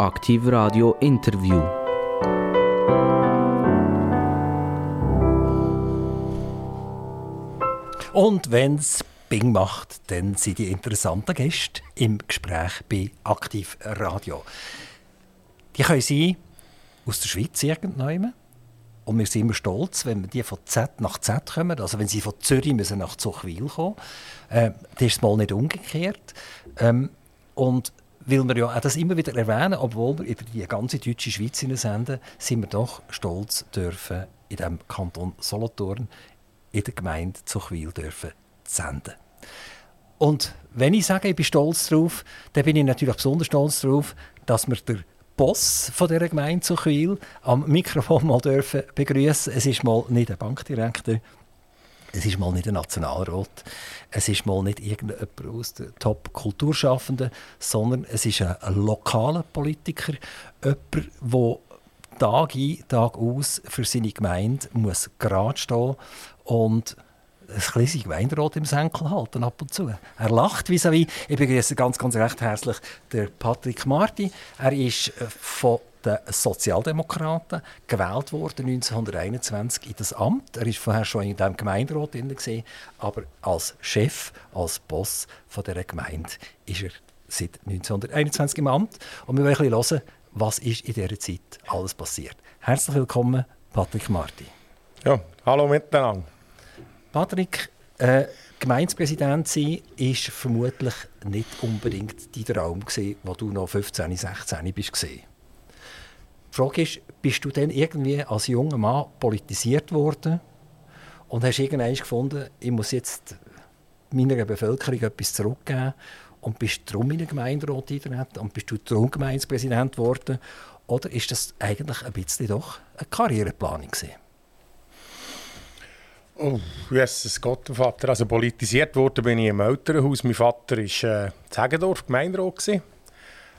Aktiv Radio Interview. Und wenn es Bing macht, dann sind die interessanten Gäste im Gespräch bei Aktiv Radio. Die können sein aus der Schweiz irgendwann. Und wir sind immer stolz, wenn die von Z nach Z kommen. Also wenn sie von Zürich müssen nach Zuchwil kommen. Äh, das ist mal nicht umgekehrt. Ähm, und weil wir ja das immer wieder erwähnen, obwohl wir über die ganze deutsche Schweiz senden, sind wir doch stolz dürfen, in dem Kanton Solothurn, in der Gemeinde Zuchwil dürfen senden. Und wenn ich sage, ich bin stolz darauf, dann bin ich natürlich besonders stolz darauf, dass wir der Boss von dieser Gemeinde Zuchwil am Mikrofon mal dürfen begrüßen. Es ist mal nicht der Bankdirektor, es ist mal nicht ein Nationalrat, es ist mal nicht irgendjemand aus den Top-Kulturschaffenden, sondern es ist ein, ein lokaler Politiker, jemand, der Tag ein, Tag aus für seine Gemeinde muss gerade stehen und ein kleines Gemeinderat im Senkel halten ab und zu. Er lacht vis à -vis. Ich begrüße ganz, ganz recht herzlich den Patrick Marti. Er ist äh, von den Sozialdemokraten gewählt worden 1921 in das Amt. Er ist vorher schon in dem Gemeinderat drin gesehen, aber als Chef, als Boss von der Gemeinde ist er seit 1921 im Amt. Und wir wollen ein bisschen hören, was ist in dieser Zeit alles passiert. Herzlich willkommen, Patrick Marti. Ja, hallo miteinander. Patrick, äh, Gemeindepräsident sein ist vermutlich nicht unbedingt dein Traum gewesen, wo du noch 15, 16 bist. Die Frage ist, bist du denn irgendwie als junger Mann politisiert worden und hast irgendwann gefunden, ich muss jetzt meiner Bevölkerung etwas zurückgeben und bist darum in den Gemeinderat eingetreten und bist du darum Gemeindepräsident geworden? Oder ist das eigentlich ein bisschen doch eine Karriereplanung gewesen? Oh, Jesus Gott, Vater. Also politisiert wurde bin ich im Elternhaus. Mein Vater war äh, Zegendorf Gemeinderat.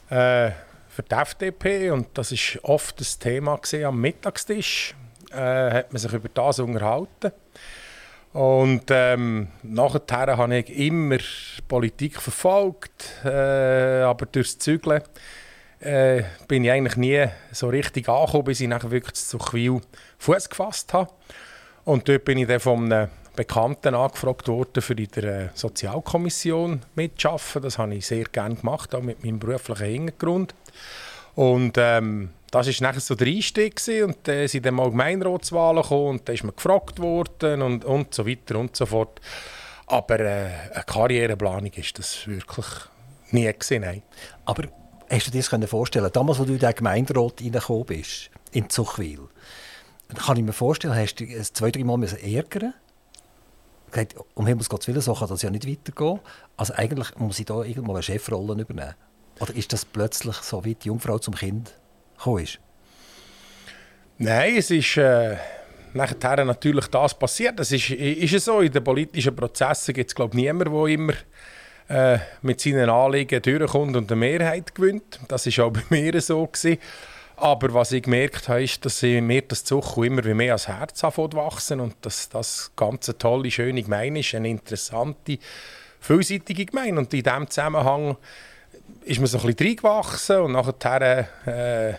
Äh, für die FDP. Und das war oft das Thema am Mittagstisch. Äh, hat man sich über das unterhalten. Und ähm, nachher habe ich immer Politik verfolgt, äh, aber durchs Zügeln äh, bin ich eigentlich nie so richtig angekommen, bis ich nachher wirklich zu Quil Fuß gefasst habe. Und dort bin ich dann von einem Bekannten angefragt worden, für in der äh, Sozialkommission mitzuarbeiten. Das habe ich sehr gerne gemacht, auch mit meinem beruflichen Hintergrund. Und ähm, das war nachher so der Einstieg und dann sind dann mal Gemeinderatswahlen gekommen und dann ist man gefragt worden und, und so weiter und so fort. Aber äh, eine Karriereplanung ist das wirklich nie nein. Aber hast du dir das vorstellen damals, als du in den Gemeinderat reingekommen bist, in Zuchwil, kann ich mir vorstellen, hast du es zwei, drei Mal ärgern gesagt, um Himmels Gottes Willen, so kann das ja nicht weitergehen. Also eigentlich muss ich da irgendwann eine Chefrolle übernehmen. Oder ist das plötzlich so, wie die Jungfrau zum Kind gekommen ist? Nein, es ist äh, nachher natürlich das passiert. Es ist, ist es so, in den politischen Prozessen gibt es glaube ich niemanden, der immer äh, mit seinen Anliegen durchkommt und eine Mehrheit gewinnt. Das war auch bei mir so. Gewesen. Aber was ich gemerkt habe, ist, dass mir das Zuchu immer wie mehr ans Herz wachsen und dass das ganze tolle, schöne Gemeinde ist, eine interessante, vielseitige Gemeinde. Und in diesem Zusammenhang ist man so ein bisschen reingewachsen und nachher, äh,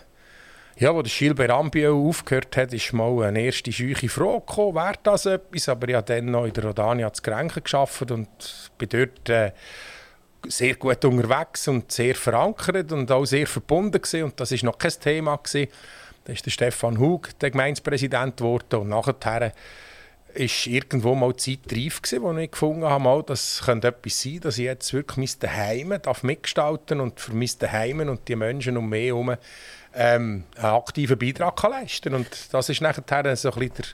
ja, wo der Gilbert Ambio aufgehört hat, ist mal eine erste scheuche Frage gekommen, wäre das etwas? Aber ich habe dann noch in der Rodania zu Grenken gearbeitet und bin dort... Äh, sehr gut unterwegs und sehr verankert und auch sehr verbunden gewesen. und das ist noch kein Thema gewesen. Da ist der Stefan Hug der Gemeindepräsident geworden und nachher ist irgendwo mal Zeit reif gewesen, wo ich gefunden habe, mal, das könnte etwas sein, dass ich jetzt wirklich mein Daheim darf mitgestalten und für mein Daheim und die Menschen um mich herum ähm, einen aktiven Beitrag kann leisten Und das ist nachher so ein bisschen der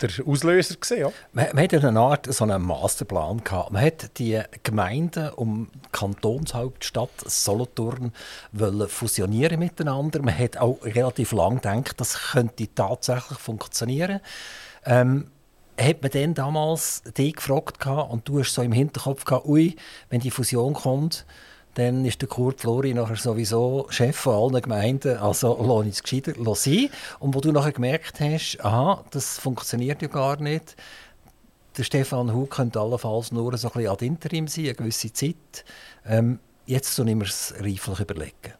der Auslöser gewesen, ja. Man, man hatte eine Art so einen Masterplan gehabt. Man hat die Gemeinden um die Kantonshauptstadt Solothurn wollen fusionieren miteinander. Man hat auch relativ lange gedacht, das könnte tatsächlich funktionieren. Ähm, hat man dann damals dich gefragt und du hast so im Hinterkopf gehabt, ui, wenn die Fusion kommt, dann ist der Kurt Flori nachher sowieso Chef von allen Gemeinden, also lass uns gescheiter sein. Und wo du nachher gemerkt hast, aha, das funktioniert ja gar nicht, der Stefan Hug könnte allenfalls nur so ein bisschen ad interim sein, eine gewisse Zeit. Ähm, jetzt müssen wir es reiflich überlegen.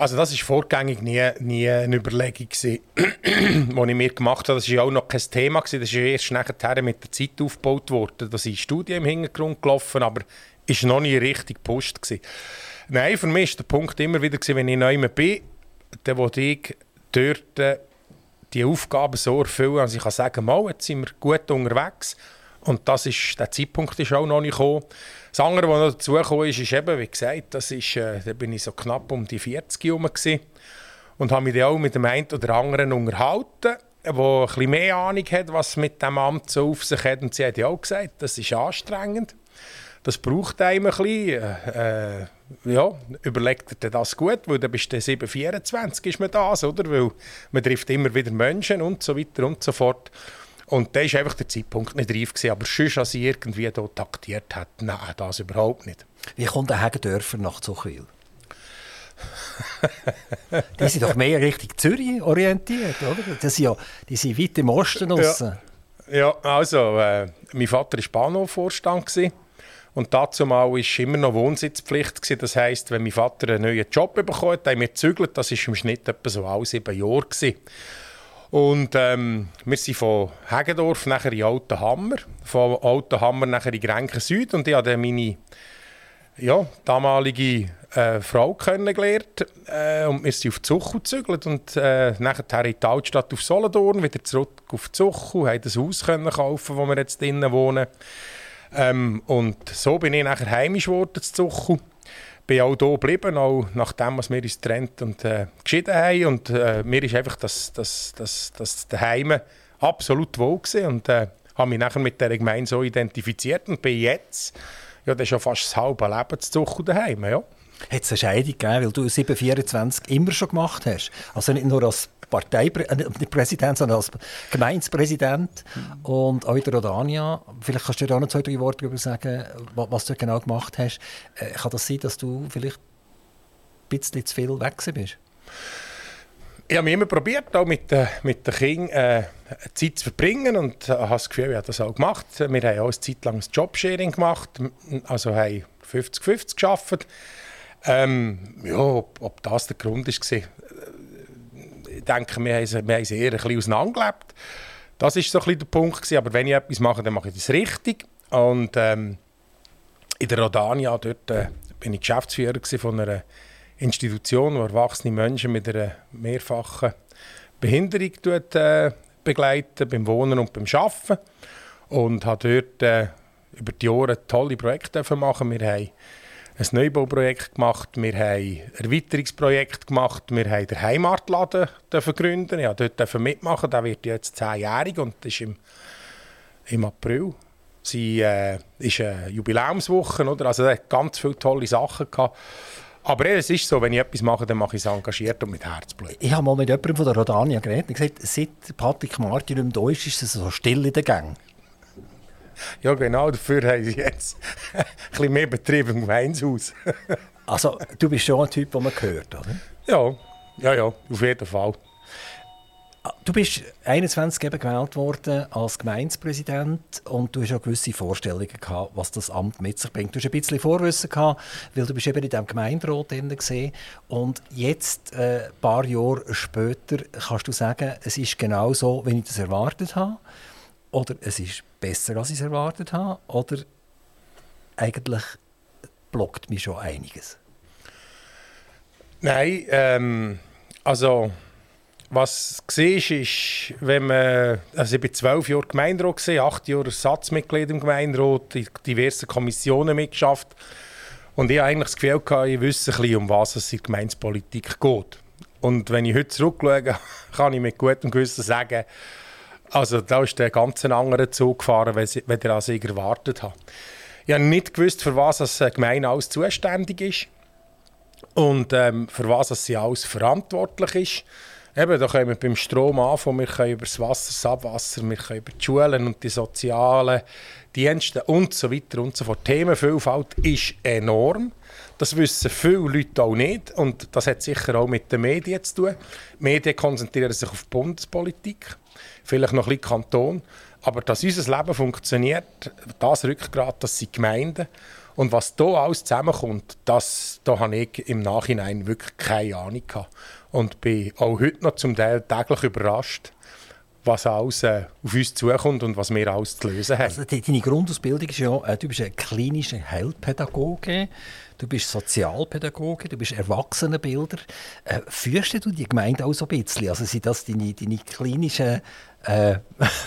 Also das war vorgängig nie, nie eine Überlegung, die ich mir gemacht habe. Das war auch noch kein Thema. Das ist erst nachher mit der Zeit aufgebaut worden. Da sind Studien im Hintergrund gelaufen, aber es war noch nie richtig. Gewesen. Nein, für mich war der Punkt immer wieder, gewesen, wenn ich neu bin, dann wollte ich dort äh, die Aufgaben so erfüllen, dass ich kann sagen kann, jetzt sind wir gut unterwegs. Und das ist, der Zeitpunkt ist auch noch nicht gekommen. Das andere, was noch dazugekommen ist, ist eben, wie gesagt, das ist, äh, da bin ich so knapp um die 40 herum und habe mich dann auch mit dem einen oder anderen unterhalten, der ein bisschen mehr Ahnung hat, was mit dem Amt so auf sich hat. Und sie hat ja auch gesagt, das ist anstrengend. Das braucht einem ein bisschen. Äh, ja, überlegt er das gut, weil dann bist du 724 ist man das, oder? Weil man trifft immer wieder Menschen und so weiter und so fort. Und da war einfach der Zeitpunkt nicht reif. Gewesen. Aber sonst, als ich irgendwie hier taktiert hat, nein, das überhaupt nicht. Wie kommt der Hagendörfer nach Zuchwil? die sind doch mehr Richtung Zürich orientiert, oder? Das sind ja, die sind weit im Osten Ja, ja also, äh, mein Vater war Bahnhofvorstand. Und dazu mal war immer noch Wohnsitzpflicht. Gewesen. Das heisst, wenn mein Vater einen neuen Job bekommen hat, haben wir gezügelt. Das war im Schnitt etwa so alle sieben Jahre. Gewesen. Und ähm, wir sind von Hegendorf nachher in Altenhammer, von Altenhammer nachher in Grenken Süd. Und ich habe dann meine ja, damalige äh, Frau kennengelernt äh, und wir sind auf Zuchu gezügelt. Und äh, nachher in die Altstadt auf Solothurn, wieder zurück auf Zuchu, haben das Haus können kaufen, wo wir jetzt drinnen wohnen. Ähm, und so bin ich nachher heimisch geworden zu Zuchu bin auch hier geblieben, auch nachdem wir uns getrennt und äh, geschieden haben. Und äh, mir ist einfach das, das, das, das daheim absolut wohl gewesen und äh, habe mich nachher mit der Gemeinde so identifiziert und bin jetzt ja, das ist schon fast das halbe Leben zu daheim, ja. Hat es eine Scheidung gegeben, weil du 724 immer schon gemacht hast? Also nicht nur als Parteipräsident, äh, sondern als Gemeindepräsident und auch in der Rodania. Vielleicht kannst du auch noch zwei, drei Worte darüber sagen, was du genau gemacht hast. Äh, kann das sein, dass du vielleicht ein bisschen zu viel weg bist? Ich habe immer probiert, auch mit, äh, mit den Kindern äh, Zeit zu verbringen und äh, habe das Gefühl, ich habe das auch gemacht. Wir haben auch eine Zeit lang ein Jobsharing gemacht, also haben 50-50 gearbeitet. Ähm, ja, ob, ob, das der Grund war, denke, wir haben, es eher ein bisschen auseinandergelebt. Das war so der Punkt. Gewesen. Aber wenn ich etwas mache, dann mache ich das richtig. Und ähm, in der Rodania, dort äh, bin ich Geschäftsführer von einer Institution, die erwachsene Menschen mit einer mehrfachen Behinderung tut, äh, begleiten, beim Wohnen und beim Arbeiten. Und habe dort äh, über die Jahre tolle Projekte machen. Wir haben ein Neubauprojekt gemacht, wir haben ein Erweiterungsprojekt gemacht, wir haben den Heimatladen gründen. Ich durfte dort mitmachen, der wird jetzt zehnjährig und ist im, im April. Sie äh, ist eine Jubiläumswoche, oder? also hat ganz viele tolle Sachen gehabt. Aber es ist so, wenn ich etwas mache, dann mache ich es engagiert und mit Herzblut. Ich habe mal mit jemandem von der Rodania geredet und gesagt, seit Patrick Martin nicht mehr da ist, ist es so still in den Gängen. Ja, genau, dafür haben sie jetzt ein bisschen mehr Betrieb im Gemeinshaus. also, du bist schon ein Typ, den man hört, oder? Ja, ja, ja, auf jeden Fall. Ah, du bist 21 eben gewählt worden als Gemeindepräsident und du hast auch gewisse Vorstellungen gehabt, was das Amt mit sich bringt. Du hast ein bisschen Vorwissen gehabt, weil du bist eben in diesem Gemeinderat gesehen und jetzt, äh, ein paar Jahre später, kannst du sagen, es ist genau so, wie ich das erwartet habe oder es ist besser, als ich es erwartet habe? Oder eigentlich blockt mich schon einiges? Nein, ähm, also was siehst, ist, wenn man, also ich war zwölf Jahre Gemeinderat, acht Jahre Ersatzmitglied im Gemeinderat, in diversen Kommissionen mitgeschafft und ich habe eigentlich das Gefühl, gehabt, ich wüsste ein bisschen, um was es in der Gemeindepolitik geht. Und wenn ich heute zurückschaue, kann ich mit gutem Gewissen sagen, also da ist der ganz andere Zug gefahren, als ich erwartet habe. Ich habe nicht gewusst, für was das Gemeinde alles zuständig ist und ähm, für was sie alles verantwortlich ist. Eben, da können wir beim Strom anfangen, wir können über das Wasser, das Abwasser, wir können über die Schulen und die sozialen Dienste und so weiter und so fort. Die Themenvielfalt ist enorm. Das wissen viele Leute auch nicht und das hat sicher auch mit den Medien zu tun. Die Medien konzentrieren sich auf die Bundespolitik vielleicht noch ein bisschen Kanton. Aber dass unser Leben funktioniert, das Rückgrat, das sind Gemeinden. Und was da alles zusammenkommt, das, da habe ich im Nachhinein wirklich keine Ahnung gehabt. Und bin auch heute noch zum Teil täglich überrascht, was alles äh, auf uns zukommt und was wir alles zu lösen haben. Also, deine Grundausbildung ist ja, äh, du bist ein klinischer Heilpädagoge, du bist Sozialpädagoge, du bist Erwachsenenbilder. Äh, führst du die Gemeinde auch so ein bisschen? Also sind das deine, deine klinischen äh,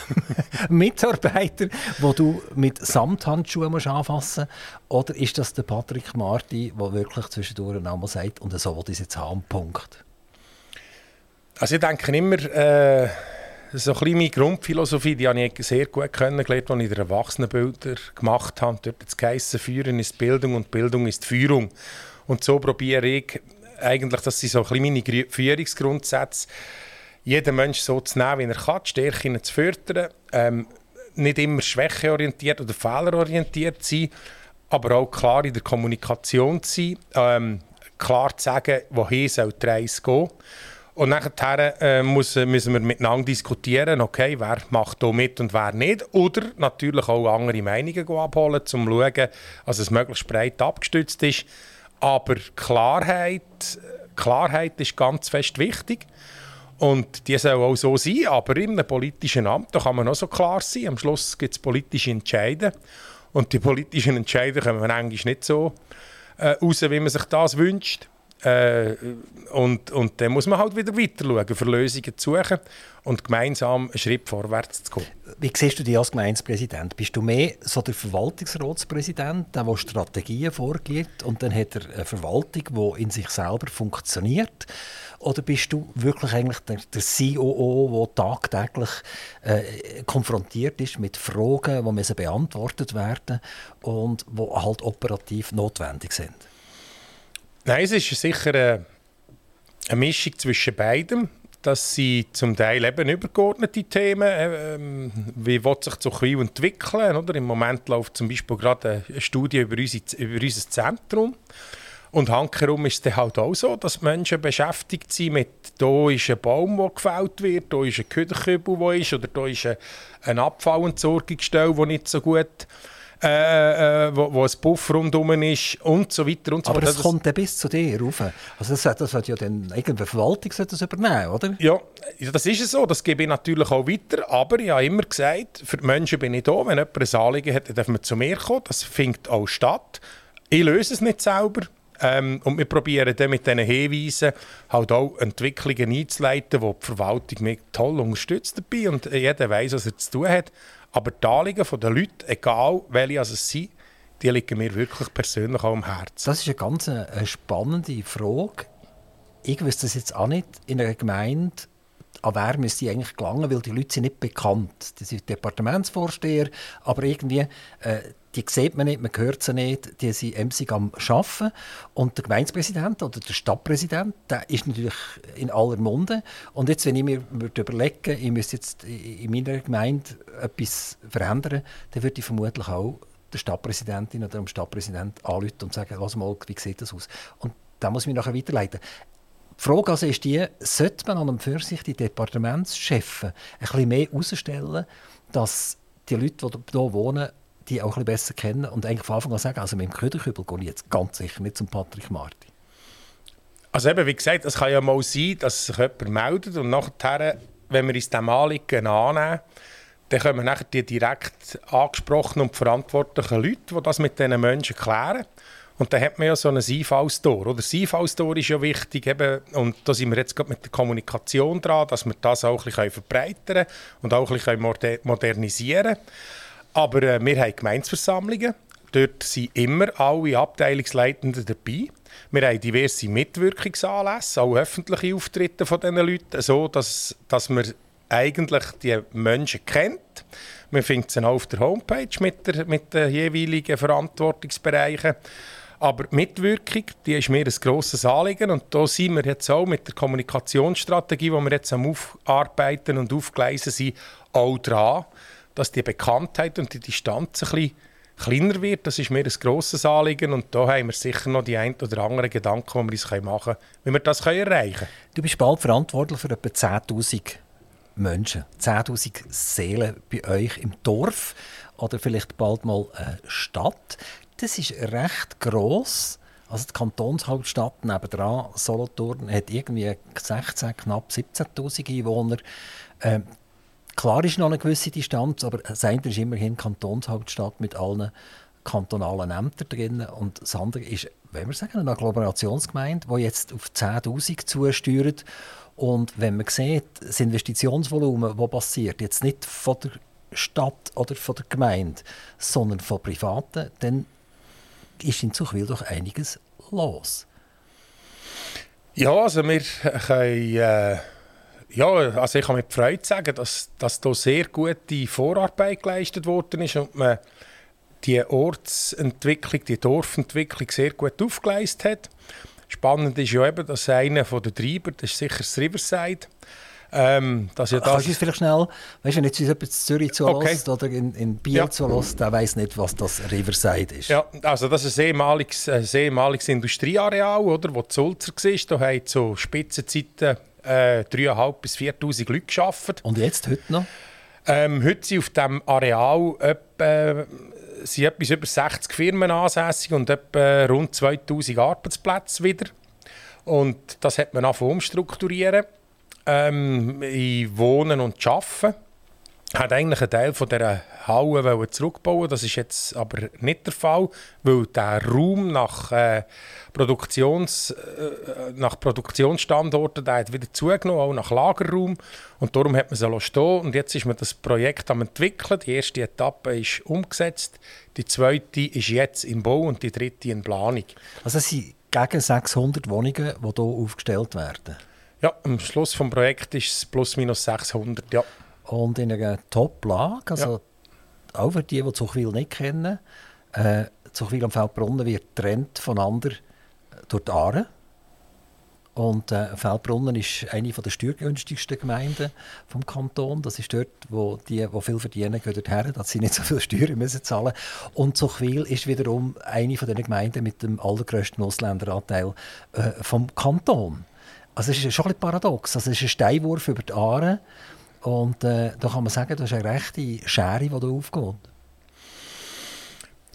Mitarbeiter, die du mit Samthandschuhen musst anfassen musst? Oder ist das der Patrick Marti, der wirklich zwischendurch einmal sagt, und so will ich es jetzt haben, Punkt? Also ich denke immer... Äh so ein meine Grundphilosophie, die habe ich sehr gut kennengelernt, als ich den Erwachsenenbilder gemacht habe. Dort hat es geheißen, Führen ist Bildung und Bildung ist Führung. Und so probiere ich eigentlich, das sind so ein meine Führungsgrundsätze, jeden Mensch so zu nehmen, wie er kann, die Stärken zu fördern, ähm, nicht immer schwächeorientiert oder fehlerorientiert zu sein, aber auch klar in der Kommunikation zu sein, ähm, klar zu sagen, wohin soll die Reise gehen. Und nachher äh, müssen wir miteinander diskutieren, okay, wer macht hier mit und wer nicht. Oder natürlich auch andere Meinungen abholen, um zu schauen, dass es möglichst breit abgestützt ist. Aber Klarheit, Klarheit ist ganz fest wichtig. Und die soll auch so sein, aber in einem politischen Amt da kann man auch so klar sein. Am Schluss gibt es politische Entscheide. Und die politischen Entscheide kommen eigentlich nicht so äh, raus, wie man sich das wünscht. Äh, und, und dann muss man halt wieder weiter schauen, für Lösungen zu suchen und gemeinsam einen Schritt vorwärts zu kommen. Wie siehst du dich als Gemeindepräsident? Bist du mehr so der Verwaltungsratspräsident, der, der Strategien vorgibt und dann hat er eine Verwaltung, die in sich selber funktioniert? Oder bist du wirklich eigentlich der, der COO, der tagtäglich äh, konfrontiert ist mit Fragen, die müssen beantwortet werden und die halt operativ notwendig sind? Nein, es ist sicher eine, eine Mischung zwischen beidem. Das sind zum Teil eben übergeordnete Themen, ähm, wie will sich Zuchwil entwickeln. Oder? Im Moment läuft zum Beispiel gerade eine Studie über, unsere, über unser Zentrum. Und hankerum ist es halt auch so, dass Menschen beschäftigt sind mit, da ist ein Baum, der gefällt wird, da ist ein Küchenkübel, der ist, oder da ist eine Abfallentsorgungsstelle, die nicht so gut äh, äh, wo, wo ein Puff rundherum ist und so weiter und so Aber das, das kommt dann bis zu dir rauf. Also das, das hat ja dann irgendeine Verwaltung das übernehmen, oder? Ja, das ist es so. Das gebe ich natürlich auch weiter. Aber ich habe immer gesagt, für die Menschen bin ich da. Wenn jemand ein Anliegen hat, dann darf man zu mir kommen. Das findet auch statt. Ich löse es nicht selber. Ähm, und wir probieren dann mit diesen Hinweisen halt auch Entwicklungen einzuleiten, wo die Verwaltung mich toll unterstützt dabei und jeder weiß, was er zu tun hat. Aber die Anliegen der Leute, egal welche es sind, die liegen mir wirklich persönlich auch am Herzen. Das ist eine ganz eine äh, spannende Frage. Ich wüsste das jetzt auch nicht in einer Gemeinde, an wer müsste eigentlich gelangen, weil die Leute sind nicht bekannt. Die sind Departementsvorsteher, aber irgendwie, äh, die sieht man nicht, man hört sie nicht, die sind emsig am Arbeiten. Und der Gemeindepräsident oder der Stadtpräsident, der ist natürlich in aller Munde. Und jetzt, wenn ich mir überlege, ich müsste jetzt in meiner Gemeinde etwas verändern, dann würde ich vermutlich auch der Stadtpräsidentin oder dem Stadtpräsident anrufen und sagen, was mal, wie sieht das aus? Und da muss ich mich nachher weiterleiten. Die Frage also ist die, sollte man an einem für sich die Departementschefen ein bisschen mehr herausstellen, dass die Leute, die hier wohnen, die auch ein bisschen besser kennen und eigentlich von Anfang an sagen, also mit dem Köderkübel gehe ich jetzt ganz sicher nicht zum Patrick Marti. Also eben, wie gesagt, es kann ja mal sein, dass sich jemand meldet und nachher, wenn wir uns dem Anliegen annehmen, dann kommen nachher die direkt angesprochenen und verantwortlichen Leute, die das mit diesen Menschen klären. Und dann hat man ja so ein Einfallstor. Oder das Einfallstor ist ja wichtig. Eben, und da sind wir jetzt gerade mit der Kommunikation dran, dass wir das auch ein bisschen verbreitern und auch ein bisschen modernisieren können. Aber äh, wir haben Gemeinsversammlungen. Dort sind immer alle Abteilungsleitenden dabei. Wir haben diverse Mitwirkungsanlässe, auch öffentliche Auftritte von diesen Leuten, so dass, dass man eigentlich die Menschen kennt. Man findet sie auch auf der Homepage mit, der, mit den jeweiligen Verantwortungsbereichen. Aber die Mitwirkung, die ist mir ein grosses Anliegen und da sind wir jetzt auch mit der Kommunikationsstrategie, die wir jetzt am Aufarbeiten und Aufgleisen sind, auch dran dass die Bekanntheit und die Distanz ein kleiner wird. Das ist mir ein grosses Anliegen und da haben wir sicher noch die ein oder anderen Gedanken, die wir uns machen können, wie wir das erreichen können. Du bist bald verantwortlich für etwa 10'000 Menschen, 10'000 Seelen bei euch im Dorf oder vielleicht bald mal eine Stadt. das ist recht gross. Also die Kantonshauptstadt nebenan, Solothurn, hat irgendwie 16, knapp 17'000 Einwohner. Ähm, klar ist noch eine gewisse Distanz, aber das eine ist immerhin Kantonshauptstadt mit allen kantonalen Ämtern drin und das andere ist, wenn wir sagen, eine Agglomerationsgemeinde, die jetzt auf 10'000 zusteuert und wenn man sieht, das Investitionsvolumen, das passiert, jetzt nicht von der Stadt oder von der Gemeinde, sondern von Privaten, dann ist in Zuchwil doch einiges los. Ja, also wir können, äh, ja, also ich kann mit Freude sagen, dass, dass da sehr gute Vorarbeit geleistet worden ist und man die Ortsentwicklung, die Dorfentwicklung sehr gut aufgeleistet hat. Spannend ist ja eben, dass einer der Treiber, das ist sicher das Riverside, ähm, dass ja das Kannst du uns vielleicht schnell, weißt du, wenn jetzt jemand in Zürich zulässt okay. oder in, in Biel ja. zulässt, der weiß nicht, was das Riverside ist. Ja, also das ist ein ehemaliges, ein ehemaliges Industrieareal, oder, wo die Sulzer war. Da haben zu Spitzenzeiten äh, 3'500 bis 4'000 Leute gearbeitet. Und jetzt, heute noch? Ähm, heute sind auf diesem Areal etwa, sind etwas über 60 Firmen ansässig und etwa rund 2000 Arbeitsplätze wieder. Und das hat man angefangen umstrukturieren ähm, in Wohnen und Arbeiten. Hat eigentlich einen Teil von dieser Halle zurückbauen Das ist jetzt aber nicht der Fall, weil der Raum nach, äh, Produktions, äh, nach Produktionsstandorten der hat wieder zugenommen, auch nach Lagerraum. Und darum hat man sie stehen Und jetzt ist man das Projekt am entwickeln. Die erste Etappe ist umgesetzt, die zweite ist jetzt im Bau und die dritte in Planung. Also es sind gegen 600 Wohnungen, die hier aufgestellt werden? Ja, am Schluss des Projekts ist es plus minus 600, ja. Und in einer Top-Lage, also ja. auch für die, die Zuchwil nicht kennen, äh, Zuchwil am Feldbrunnen wird getrennt voneinander durch die Aare. Und äh, Feldbrunnen ist eine der steuergünstigsten Gemeinden vom Kanton. Das ist dort, wo die, die viel verdienen, gehen dorthin, dass sie nicht so viel Steuern müssen zahlen Und Zuchwil ist wiederum eine den Gemeinden mit dem allergrößten Ausländeranteil äh, vom Kanton. Also es ist schon ein paradox. Also es ist ein Steinwurf über die Aare. Und äh, da kann man sagen, das ist eine rechte Schere, die da aufgeht.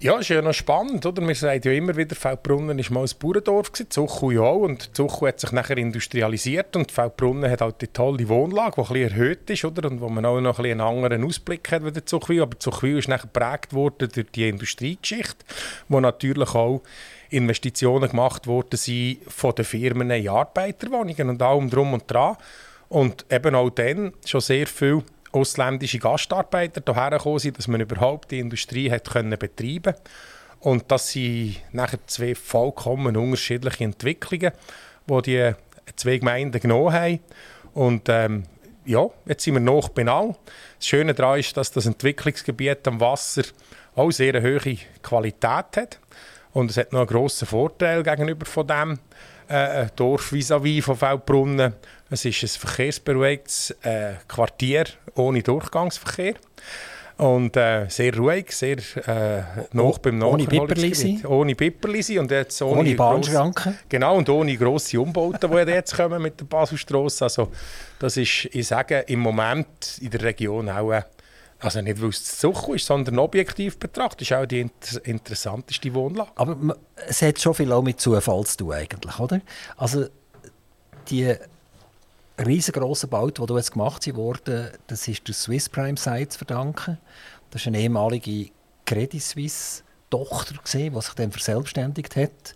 Ja, ist ja noch spannend, oder? Wir sagen ja immer wieder, Feldbrunnen war mal ein Bauerndorf, Zuchu ja auch. Und Zuchu hat sich nachher industrialisiert und Feldbrunnen hat halt die tolle Wohnlage, die ein bisschen erhöht ist, oder? Und wo man auch noch ein einen anderen Ausblick hat wie Zuchwil. Aber Zuchwil ist nachher geprägt worden durch die Industriegeschichte, wo natürlich auch Investitionen gemacht worden sind von den Firmen in Arbeiterwohnungen und allem drum und dran. Und eben auch dann schon sehr viele ausländische Gastarbeiter hierher gekommen sind, dass man überhaupt die Industrie hat können betreiben Und das sind nachher zwei vollkommen unterschiedliche Entwicklungen, die die zwei Gemeinden genommen haben. Und ähm, ja, jetzt sind wir noch benannt. Das Schöne daran ist, dass das Entwicklungsgebiet am Wasser auch sehr eine hohe Qualität hat. Und es hat noch einen grossen Vorteil gegenüber von dem äh, Dorf vis-à-vis -vis von Feldbrunnen. Es ist ein verkehrsberuhigtes äh, Quartier ohne Durchgangsverkehr. Und äh, sehr ruhig, sehr äh, noch beim Ohne Pipperlisi. Ohne Pipperlisi und jetzt ohne, ohne Bahnschranken. Genau, und ohne grosse Umbauten, die jetzt kommen mit der Baselstrasse. Also das ist, ich sage, im Moment in der Region auch äh, also nicht, weil es zu Suche ist, sondern objektiv betrachtet ist auch die inter interessanteste Wohnlage. Aber es hat schon viel auch mit Zufall zu tun, eigentlich, oder? Also die riesengroßen Bauten, die jetzt gemacht wurden, das ist der Swiss Prime Site zu verdanken. Das ist eine ehemalige Credit Suisse Tochter die sich dann verselbstständigt hat.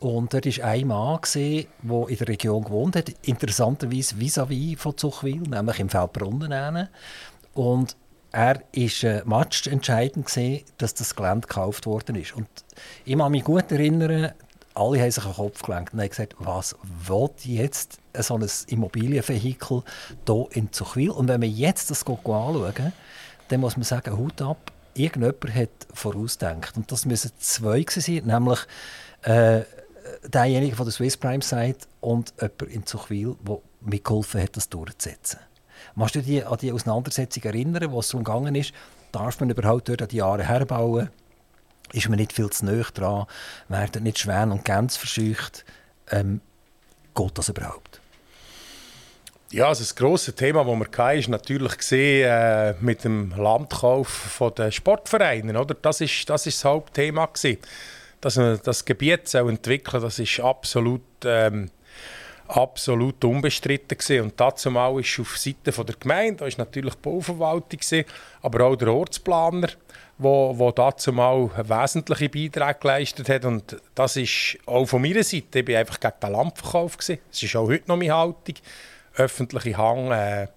Und dort war ein Mann, der in der Region gewohnt hat, interessanterweise vis-à-vis -vis von Zuchwil, nämlich im Feldbrunnen. Und er ist äh, matchentscheidend gesehen, dass das Gelände gekauft worden ist. Und ich kann mich gut erinnern, alle haben sich den Kopf gelenkt und haben gesagt, was will jetzt so ein Immobilienvehikel hier in Zuchwil? Und wenn wir jetzt das anschauen, dann muss man sagen, Hut ab, irgendjemand hat vorausgedacht. Und das müssen zwei sein, nämlich äh, derjenige von der Swiss Prime Site und jemand in Zuchwil, der mitgeholfen hat, das durchzusetzen. Machst du dich an die Auseinandersetzung erinnern, wo es darum ist, darf man überhaupt dort an die Jahre herbauen? Ist man nicht viel zu nahe dran? Werden nicht Schwäne und Gänse verscheucht? Ähm, geht das überhaupt? Ja, also das grosse Thema, das wir hatten, ist natürlich gesehen, äh, mit dem Landkauf der Sportvereine. Oder? Das ist das, ist das Hauptthema. Gewesen. Dass man das Gebiet entwickeln das ist absolut, ähm, absolut unbestritten. Gewesen. Und dazu mal ist auf Seite der Gemeinde, da ist natürlich die Bauverwaltung, gewesen, aber auch der Ortsplaner, wo, wo dazu mal wesentliche Beiträge geleistet hat. Und das ist auch von meiner Seite, ich bin einfach gegen den Landverkauf. Gewesen. Das ist auch heute noch meine Haltung öffentliche Hang, äh,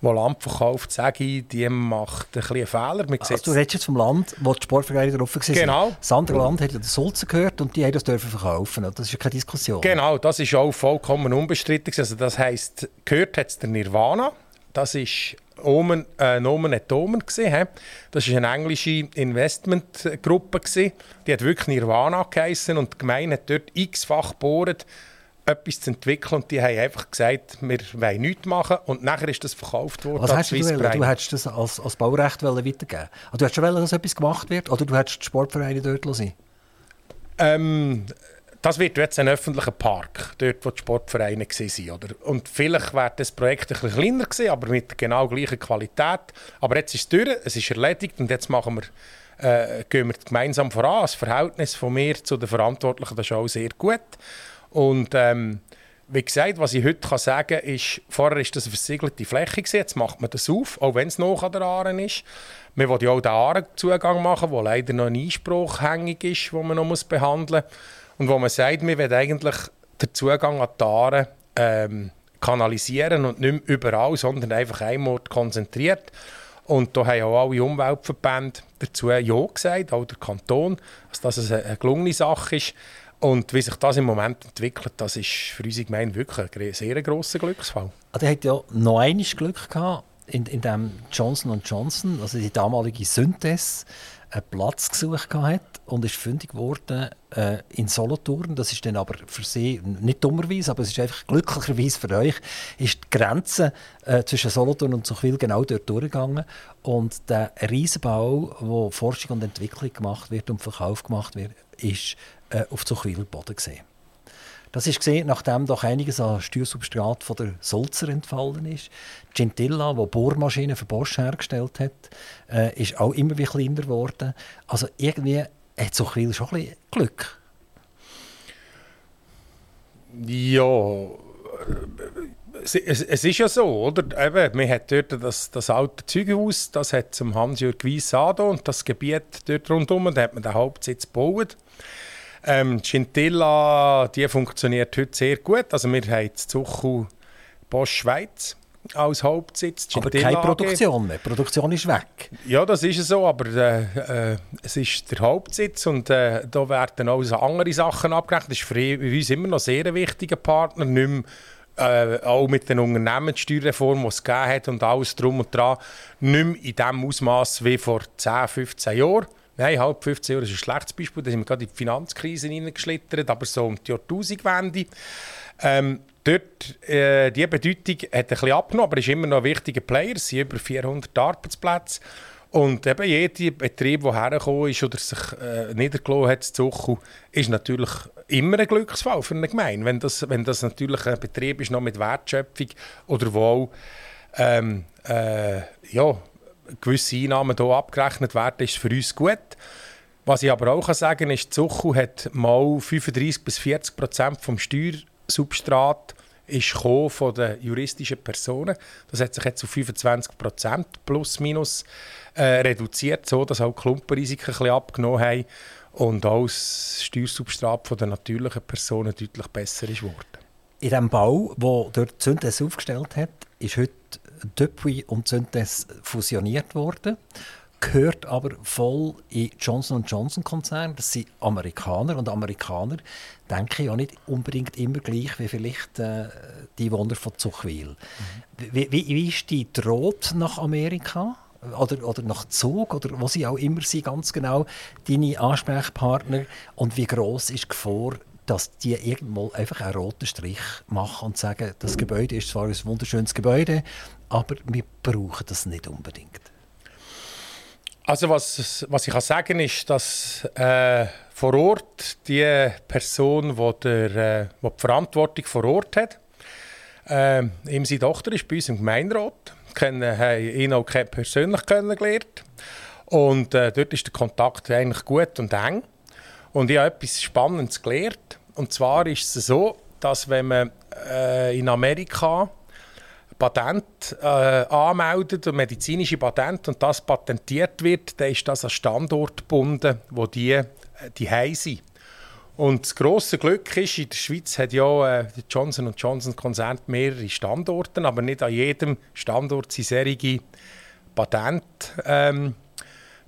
wo Land verkauft, sage ich, die macht ein bisschen einen Fehler. Man also du redest jetzt vom Land, wo die Sportvereine offen waren. Genau. Das andere Land hat ja den Sulzen gehört und die haben das dürfen verkaufen. Das ist ja keine Diskussion. Genau, das ist auch vollkommen unbestritten. Also das heisst, gehört hat es der Nirvana. Das ist Omen, äh, Nomen et Omen gesehen. Das ist eine englische Investmentgruppe Die hat wirklich Nirvana geheißen und die Gemeinde hat dort x-fach gebohrt etwas zu entwickeln und die haben einfach gesagt, wir wollen nichts machen und nachher ist das verkauft worden. Was hast du, du, du hättest das als, als Baurecht weitergeben also Du hättest schon wollen, dass etwas gemacht wird oder du hättest die Sportvereine dort sein ähm, das wird jetzt ein öffentlicher Park, dort wo die Sportvereine waren. Oder? Und vielleicht wäre das Projekt ein bisschen kleiner gewesen, aber mit genau gleicher Qualität. Aber jetzt ist es durch, es ist erledigt und jetzt machen wir, äh, gehen wir gemeinsam voran. Das Verhältnis von mir zu den Verantwortlichen das ist auch sehr gut. Und ähm, wie gesagt, was ich heute kann sagen kann, ist, vorher war das eine versiegelte Fläche, gewesen, jetzt macht man das auf, auch wenn es noch an der Aare ist. Wir wollen ja auch den Aarenzugang machen, der leider noch ein Einspruch hängig ist, den man noch behandeln muss. Und wo man sagt, wir wollen eigentlich den Zugang an die Aare ähm, kanalisieren und nicht mehr überall, sondern einfach einmal konzentriert. Und da haben auch alle Umweltverbände dazu Ja gesagt, auch der Kanton, dass das eine gelungene Sache ist. Und wie sich das im Moment entwickelt, das ist für unsere Gemeinde wirklich ein sehr grosser Glücksfall. Also, er hat ja noch einmal Glück gehabt, in, in dem Johnson Johnson, also die damalige Synthes, einen Platz gesucht hat und ist fündig geworden äh, in Solothurn. Das ist dann aber für sie, nicht dummerweise, aber es ist einfach glücklicherweise für euch, ist die Grenze äh, zwischen Solothurn und Zuchwil genau dort durchgegangen. Und der Riesenbau, wo Forschung und Entwicklung gemacht wird und Verkauf gemacht wird, ist äh, auf Zuchwil Boden gesehen. Das ist gesehen, nachdem doch einiges an Steuersubstrat von der Sulzer entfallen ist. Gentilla, die Bohrmaschinen für Bosch hergestellt hat, äh, ist auch immer wie kleiner geworden. Also irgendwie hat Zuchwil schon ein bisschen Glück. Ja, es, es, es, ist ja so, oder? Eben, man hat dort das, das alte Zeugenhaus, das hat zum Hans-Jörg Weiss und das Gebiet dort rundherum, da hat man den Hauptsitz gebaut. Ähm, Scintilla, die funktioniert heute sehr gut. Also wir haben jetzt Zuchu Bosch Schweiz als Hauptsitz. aber keine Produktion mehr. Die Produktion ist weg. Ja, das ist so, aber äh, äh, es ist der Hauptsitz und äh, da werden auch so andere Sachen abgerechnet. Das ist für uns immer noch sehr ein wichtiger Partner. Nicht mehr, äh, auch mit den Unternehmenssteuerreform, die es gegeben hat und alles drum und dran, nicht mehr in dem Ausmaß wie vor 10, 15 Jahren. Nein, halb 15 Jahre ist ein schlechtes Beispiel. Da sind wir gerade in die Finanzkrise hineingeschlittert, aber so um die Jahrtausendwende. Ähm, dort, äh, die Bedeutung hat ein bisschen abgenommen, aber ist immer noch ein wichtiger Player. Es sind über 400 Arbeitsplätze. Und eben jeder Betrieb, der hergekommen ist oder sich äh, niedergelassen hat, Zuchu, ist natürlich immer ein Glücksfall für eine Gemeinde. Wenn das, wenn das natürlich ein Betrieb ist, noch mit Wertschöpfung oder wo auch, ähm, äh, ja, gewisse Einnahmen hier abgerechnet werden, ist für uns gut. Was ich aber auch sagen kann, ist, Zuchu hat mal 35 bis 40 Prozent vom Steuersubstrat ist von den juristischen Personen. Das hat sich jetzt auf 25 Prozent plus minus äh, reduziert, so dass auch Klumpenrisiken ein bisschen abgenommen haben und auch das Steuersubstrat von den natürlichen Personen deutlich besser ist geworden. In dem Bau, wo dort Zündes aufgestellt hat, ist heute Depuis und Synthes fusioniert worden, gehört aber voll in Johnson Johnson Konzern. Das sind Amerikaner und Amerikaner denken ja nicht unbedingt immer gleich wie vielleicht äh, die Wohner von Zuchwil. Mhm. Wie, wie, wie ist die droht nach Amerika? Oder, oder nach Zug oder wo sie auch immer sind, ganz genau deine Ansprechpartner und wie groß ist die Gefahr, dass die irgendwo einfach einen roten Strich machen und sagen, das Gebäude ist zwar ein wunderschönes Gebäude, aber wir brauchen das nicht unbedingt. Also was, was ich kann sagen ist, dass äh, vor Ort die Person, die, der, äh, die, die Verantwortung vor Ort hat, Ähm, ihm seine Tochter ist bei uns im Gemeinderat. Wir haben ihn auch persönlich kennengelernt. Und äh, dort ist der Kontakt eigentlich gut und eng. Und ich habe etwas Spannendes gelernt. Und zwar ist es so, dass wenn man äh, in Amerika Patent äh, anmeldet, ein medizinische Patent, und das patentiert wird, dann ist das ein Standort gebunden, wo die, äh, die sind. Und das grosse Glück ist, in der Schweiz hat ja äh, Johnson Johnson Konzern mehrere Standorte, aber nicht an jedem Standort sind solche Patente ähm,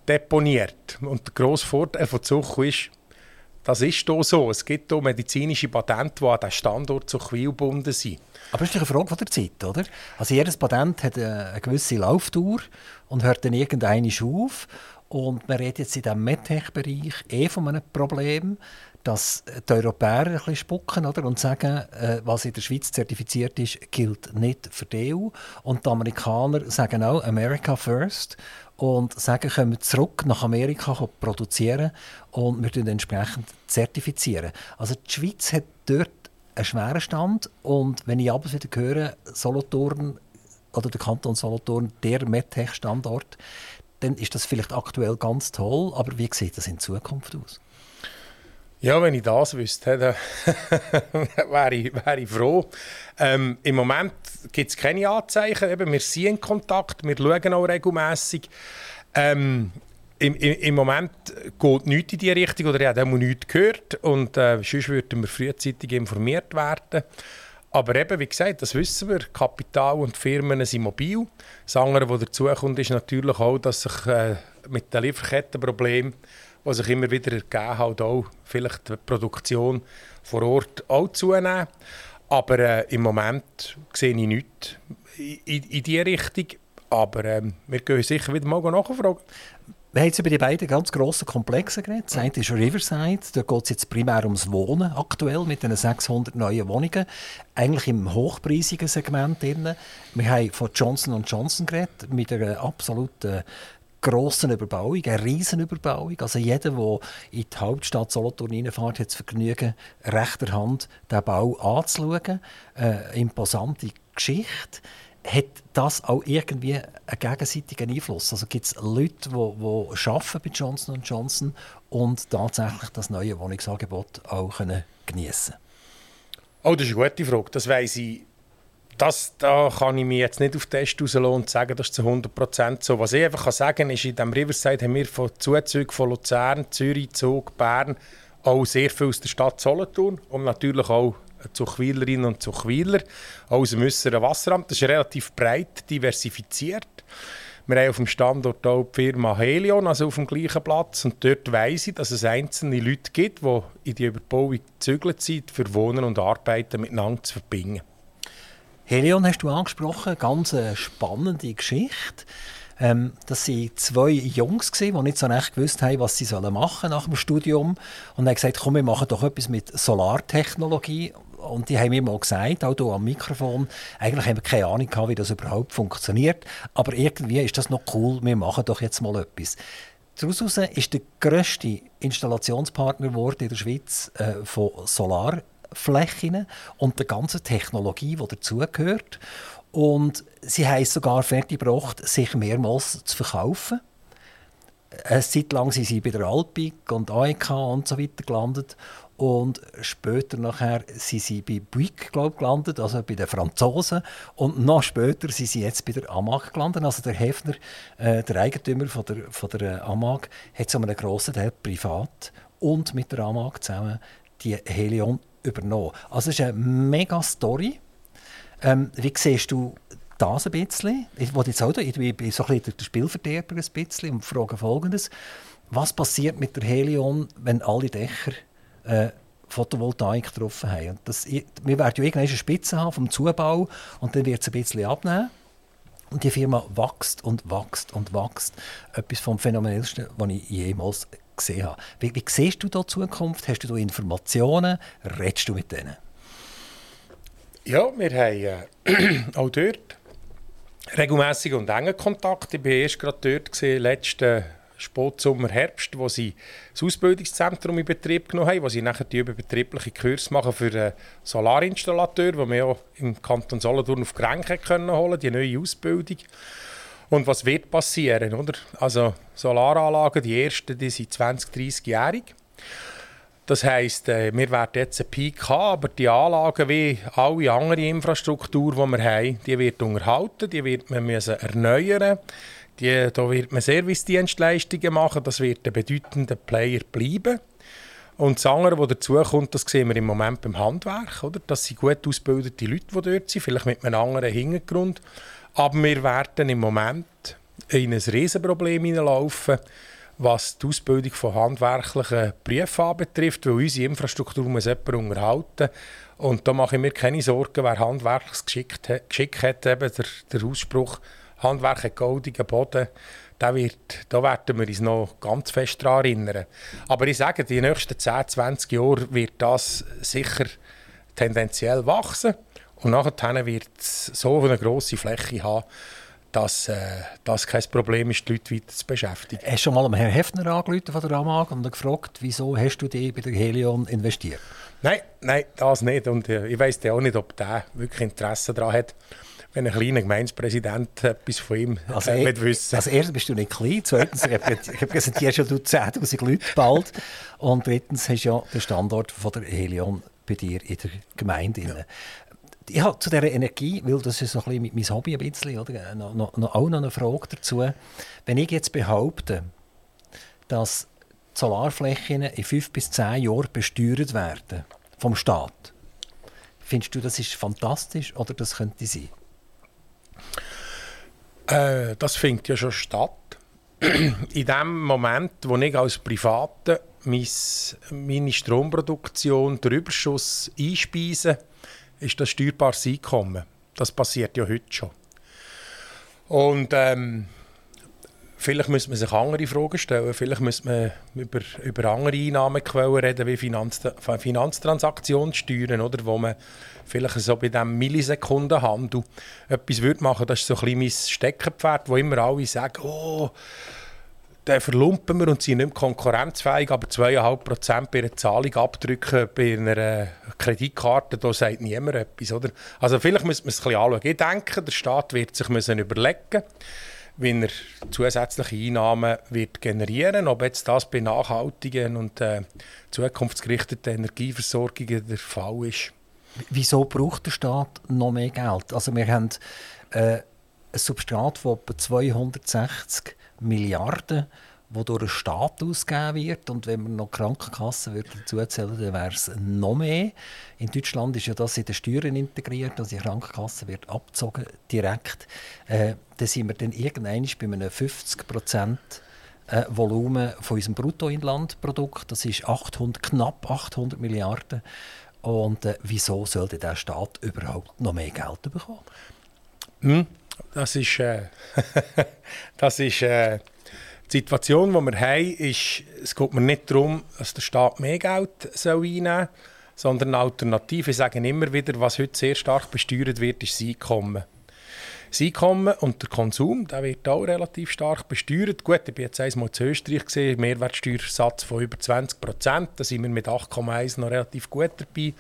deponiert. Und der grosse Vorteil von Zuchu ist, das ist hier so. Es gibt hier medizinische Patente, die an diesen Standort zu Quil gebunden sind. Aber das ist eine Frage von der Zeit, oder? Also jedes Patent hat eine gewisse Laufdauer und hört dann irgendeine auf. Und man redet jetzt in diesem MedTech-Bereich eh von einem Problem, dass die Europäer ein bisschen spucken oder? und sagen, äh, was in der Schweiz zertifiziert ist, gilt nicht für die EU. Und die Amerikaner sagen auch America first und sagen, können wir zurück nach Amerika produzieren und wir dann entsprechend zertifizieren. Also die Schweiz hat dort einen schweren Stand und wenn ich abends wieder höre, Solothurn oder der Kanton Solothurn, der MedTech-Standort, dann ist das vielleicht aktuell ganz toll, aber wie sieht das in Zukunft aus? Ja, wenn ich das wüsste, dann wäre ich, wär ich froh. Ähm, Im Moment gibt es keine Anzeichen. Eben, wir sind in Kontakt, wir schauen auch regelmässig. Ähm, im, im, im, Moment geht nichts in diese Richtung oder ich habe nichts gehört. Und äh, sonst würden wir frühzeitig informiert werden. Aber eben, wie gesagt, das wissen wir, Kapital und Firmen sind mobil. Das andere, was dazu kommt, ist natürlich auch, dass sich äh, mit den Lieferkettenproblemen die sich immer wieder ergeben hat, auch vielleicht die Produktion vor Ort auch zunehmen. Aber äh, im Moment sehe ich nichts in, in, in diese Richtung. Aber äh, wir gehen sicher wieder mal nachfragen. Wir haben jetzt über die beiden ganz grossen Komplexe geredet. Das eine ist Riverside. Da geht es jetzt primär ums Wohnen aktuell mit den 600 neuen Wohnungen. Eigentlich im hochpreisigen Segment. Drin. Wir haben von Johnson Johnson geredet mit einer absoluten grossen Überbauung, eine riesen Überbauung. Also jeder, der in die Hauptstadt Solothurn reinfährt, hat das Vergnügen, rechter Hand den Bau anzuschauen. Eine imposante Geschichte. Hat das auch irgendwie einen gegenseitigen Einfluss? Also gibt es Leute, die, die bei Johnson Johnson und tatsächlich das neue Wohnungsangebot auch geniessen können? Oh, das ist eine gute Frage. Das weiss ich das, da kann ich mich jetzt nicht auf den Test rauslassen und sagen, das ist zu 100% so. Was ich einfach kann sagen kann, ist, in diesem Riverside haben wir von Zuzügen von Luzern, Zürich, Zug, Bern auch sehr viel aus der Stadt Solothurn und natürlich auch Zuchwilerinnen und Zuchwiler aus dem äußeren Wasseramt. Das ist relativ breit diversifiziert. Wir haben auf dem Standort auch die Firma Helion, also auf dem gleichen Platz. Und dort weiss ich, dass es einzelne Leute gibt, die in die Überbauung gezügelt sind, für Wohnen und Arbeiten miteinander zu verbinden. Helion hast du angesprochen, ganz eine spannende Geschichte. Ähm, das waren zwei Jungs, die nicht so recht gewusst haben, was sie machen nach dem Studium. Und haben gesagt, komm, wir machen doch etwas mit Solartechnologie. Und die haben mir mal gesagt, auch hier am Mikrofon, eigentlich haben wir keine Ahnung gehabt, wie das überhaupt funktioniert. Aber irgendwie ist das noch cool, wir machen doch jetzt mal etwas. Daraus ist der grösste Installationspartner in der Schweiz äh, von Solar Flächen und der ganzen Technologie, die dazugehört. Und sie haben sogar fertiggebracht, sich mehrmals zu verkaufen. Eine Zeit lang sind sie bei der Alpic und AEK und so weiter gelandet. Und später nachher sind sie bei Buick glaub, gelandet, also bei den Franzosen. Und noch später sind sie jetzt bei der Amag gelandet. Also der Hefner, äh, der Eigentümer von der, von der Amag, hat so einen grossen Teil privat und mit der Amag zusammen die Helion übernommen. Also es ist eine mega Story. Ähm, wie siehst du das ein bisschen? Ich, jetzt auch, ich bin so ein bisschen der Spielverderber ein bisschen und frage Folgendes. Was passiert mit der Helion, wenn alle Dächer äh, Photovoltaik getroffen haben? Und das, wir werden ja irgendwann eine Spitze haben vom Zubau und dann wird es ein bisschen abnehmen. Und die Firma wächst und wächst und wächst. Etwas vom Phänomenellsten, was ich jemals gesehen habe. Wie, wie siehst du da die Zukunft? Hast du da Informationen? Redest du mit denen? Ja, wir haben äh, auch dort regelmäßig und engen Kontakt. Ich war erst gerade dort, gewesen, letzten Spätsommer, Herbst, wo sie das Ausbildungszentrum in Betrieb genommen haben, wo sie nachher die überbetriebliche Kurs machen für einen Solarinstallateur, den wir auch im Kanton Solothurn auf Grenke können holen, die neue Ausbildung. Und was wird passieren, oder? Also Solaranlagen, die ersten, die sind 20, 30-jährig. Das heisst, äh, wir werden jetzt einen Peak haben, aber die Anlagen wie alle andere Infrastruktur, die wir haben, die wird unterhalten, die wird man müssen erneuern die, Da wird man Servicedienstleistungen machen, das wird ein bedeutender Player bleiben. Und das andere, was dazukommt, das sehen wir im Moment beim Handwerk. Oder? Das sind gut ausgebildete Leute, die dort sind, vielleicht mit einem anderen Hintergrund. Aber wir werden im Moment in ein Riesenproblem hineinlaufen, was die Ausbildung von handwerklichen Berufen betrifft, weil unsere Infrastruktur muss jemand unterhalten und da mache ich mir keine Sorgen, wer handwerklich geschickt hat, geschickt hat eben der, der Ausspruch «Handwerk hat goldigen Boden», da, wird, da werden wir uns noch ganz fest daran erinnern. Aber ich sage, die nächsten 10, 20 Jahre wird das sicher tendenziell wachsen und nachher wird es so eine grosse Fläche haben, dass äh, das kein Problem ist, die Leute weiter zu beschäftigen. Hast du schon mal Herrn Hefner angerufen von der AMAG und gefragt, wieso hast du dich bei der Helion investiert? Nein, nein, das nicht. Und äh, ich weiß auch nicht, ob der wirklich Interesse daran hat, wenn ein kleiner Gemeindepräsident etwas von ihm also äh, will wissen. Also erstens bist du nicht klein, zweitens repräsentierst schon 10'000 Leute bald und drittens hast du ja den Standort von der Helion bei dir in der Gemeinde. Ja ich habe zu dieser Energie, weil das ist so ein bisschen mein Hobby ein bisschen, oder? Noch, noch, noch, auch noch eine Frage dazu. Wenn ich jetzt behaupte, dass die Solarflächen in fünf bis zehn Jahren besteuert werden vom Staat, findest du, das ist fantastisch oder das könnte sein? Äh, das findet ja schon statt. in dem Moment, wo ich als Private meine Stromproduktion, den Überschuss einspeise, ist das steuerbares Einkommen. Das passiert ja heute schon. Und ähm, vielleicht müsste man sich andere Fragen stellen. Vielleicht müsste man über, über andere Einnahmequellen reden, wie Finanz, Finanztransaktionssteuern, oder, wo man vielleicht so bei diesem Millisekundenhandel etwas würde machen. Das ist so ein bisschen mein Steckenpferd, wo immer alle sagen, oh, dann verlumpen wir und sind nicht mehr konkurrenzfähig, aber 2,5% bei einer Zahlung abdrücken bei einer Kreditkarte, da sagt niemand etwas. Oder? Also vielleicht müssen wir es ein bisschen anschauen. Ich denke, der Staat wird sich müssen überlegen wie er zusätzliche Einnahmen wird generieren ob jetzt das bei nachhaltigen und äh, zukunftsgerichteten Energieversorgungen der Fall ist. Wieso braucht der Staat noch mehr Geld? Also wir haben äh, ein Substrat von etwa 260 Milliarden, die durch den Staat ausgegeben wird. Und wenn man noch Krankenkassen würde dazu zählen dann wäre es noch mehr. In Deutschland ist ja das in den Steuern integriert, also die Krankenkasse wird abgezogen direkt. Äh, dann sind wir dann irgendwann bei einem 50 Prozent äh, Volumen von unserem Bruttoinlandprodukt. Das ist 800, knapp 800 Milliarden. Und äh, wieso sollte der Staat überhaupt noch mehr Geld bekommen? Hm, das ist, äh, das ist äh, die Situation, die wir haben, ist, es geht mir nicht darum, dass der Staat mehr Geld soll einnehmen soll, sondern eine Alternative. Ich sage immer wieder, was heute sehr stark besteuert wird, ist das Einkommen. Das Einkommen und der Konsum, der wird auch relativ stark besteuert. Gut, ich bin jetzt einmal in Österreich gesehen, Mehrwertsteuersatz von über 20 Prozent. Da sind wir mit 8,1 noch relativ gut dabei.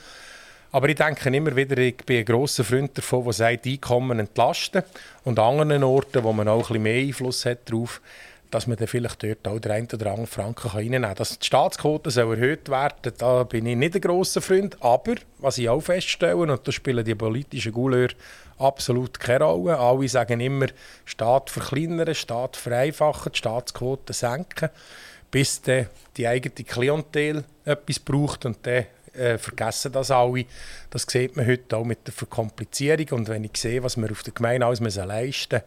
Aber ich denke immer wieder, ich bin ein grosser Freund davon, der sagt, Einkommen entlasten. Und an anderen Orten, wo man auch ein bisschen mehr Einfluss hat darauf, dass man dann vielleicht dort auch den einen oder anderen Franken reinnehmen kann. Dass die Staatsquote soll erhöht werden, da bin ich nicht ein grosser Freund. Aber, was ich auch feststelle, und da spielen die politischen Gouleur absolut keine Rolle. Alle sagen immer, Staat verkleinern, Staat vereinfachen, die Staatsquote senken, bis dann die eigene Klientel etwas braucht und dann äh, vergessen das alle. Das sieht man heute auch mit der Verkomplizierung. Und wenn ich sehe, was wir auf der Gemeinde alles leisten müssen,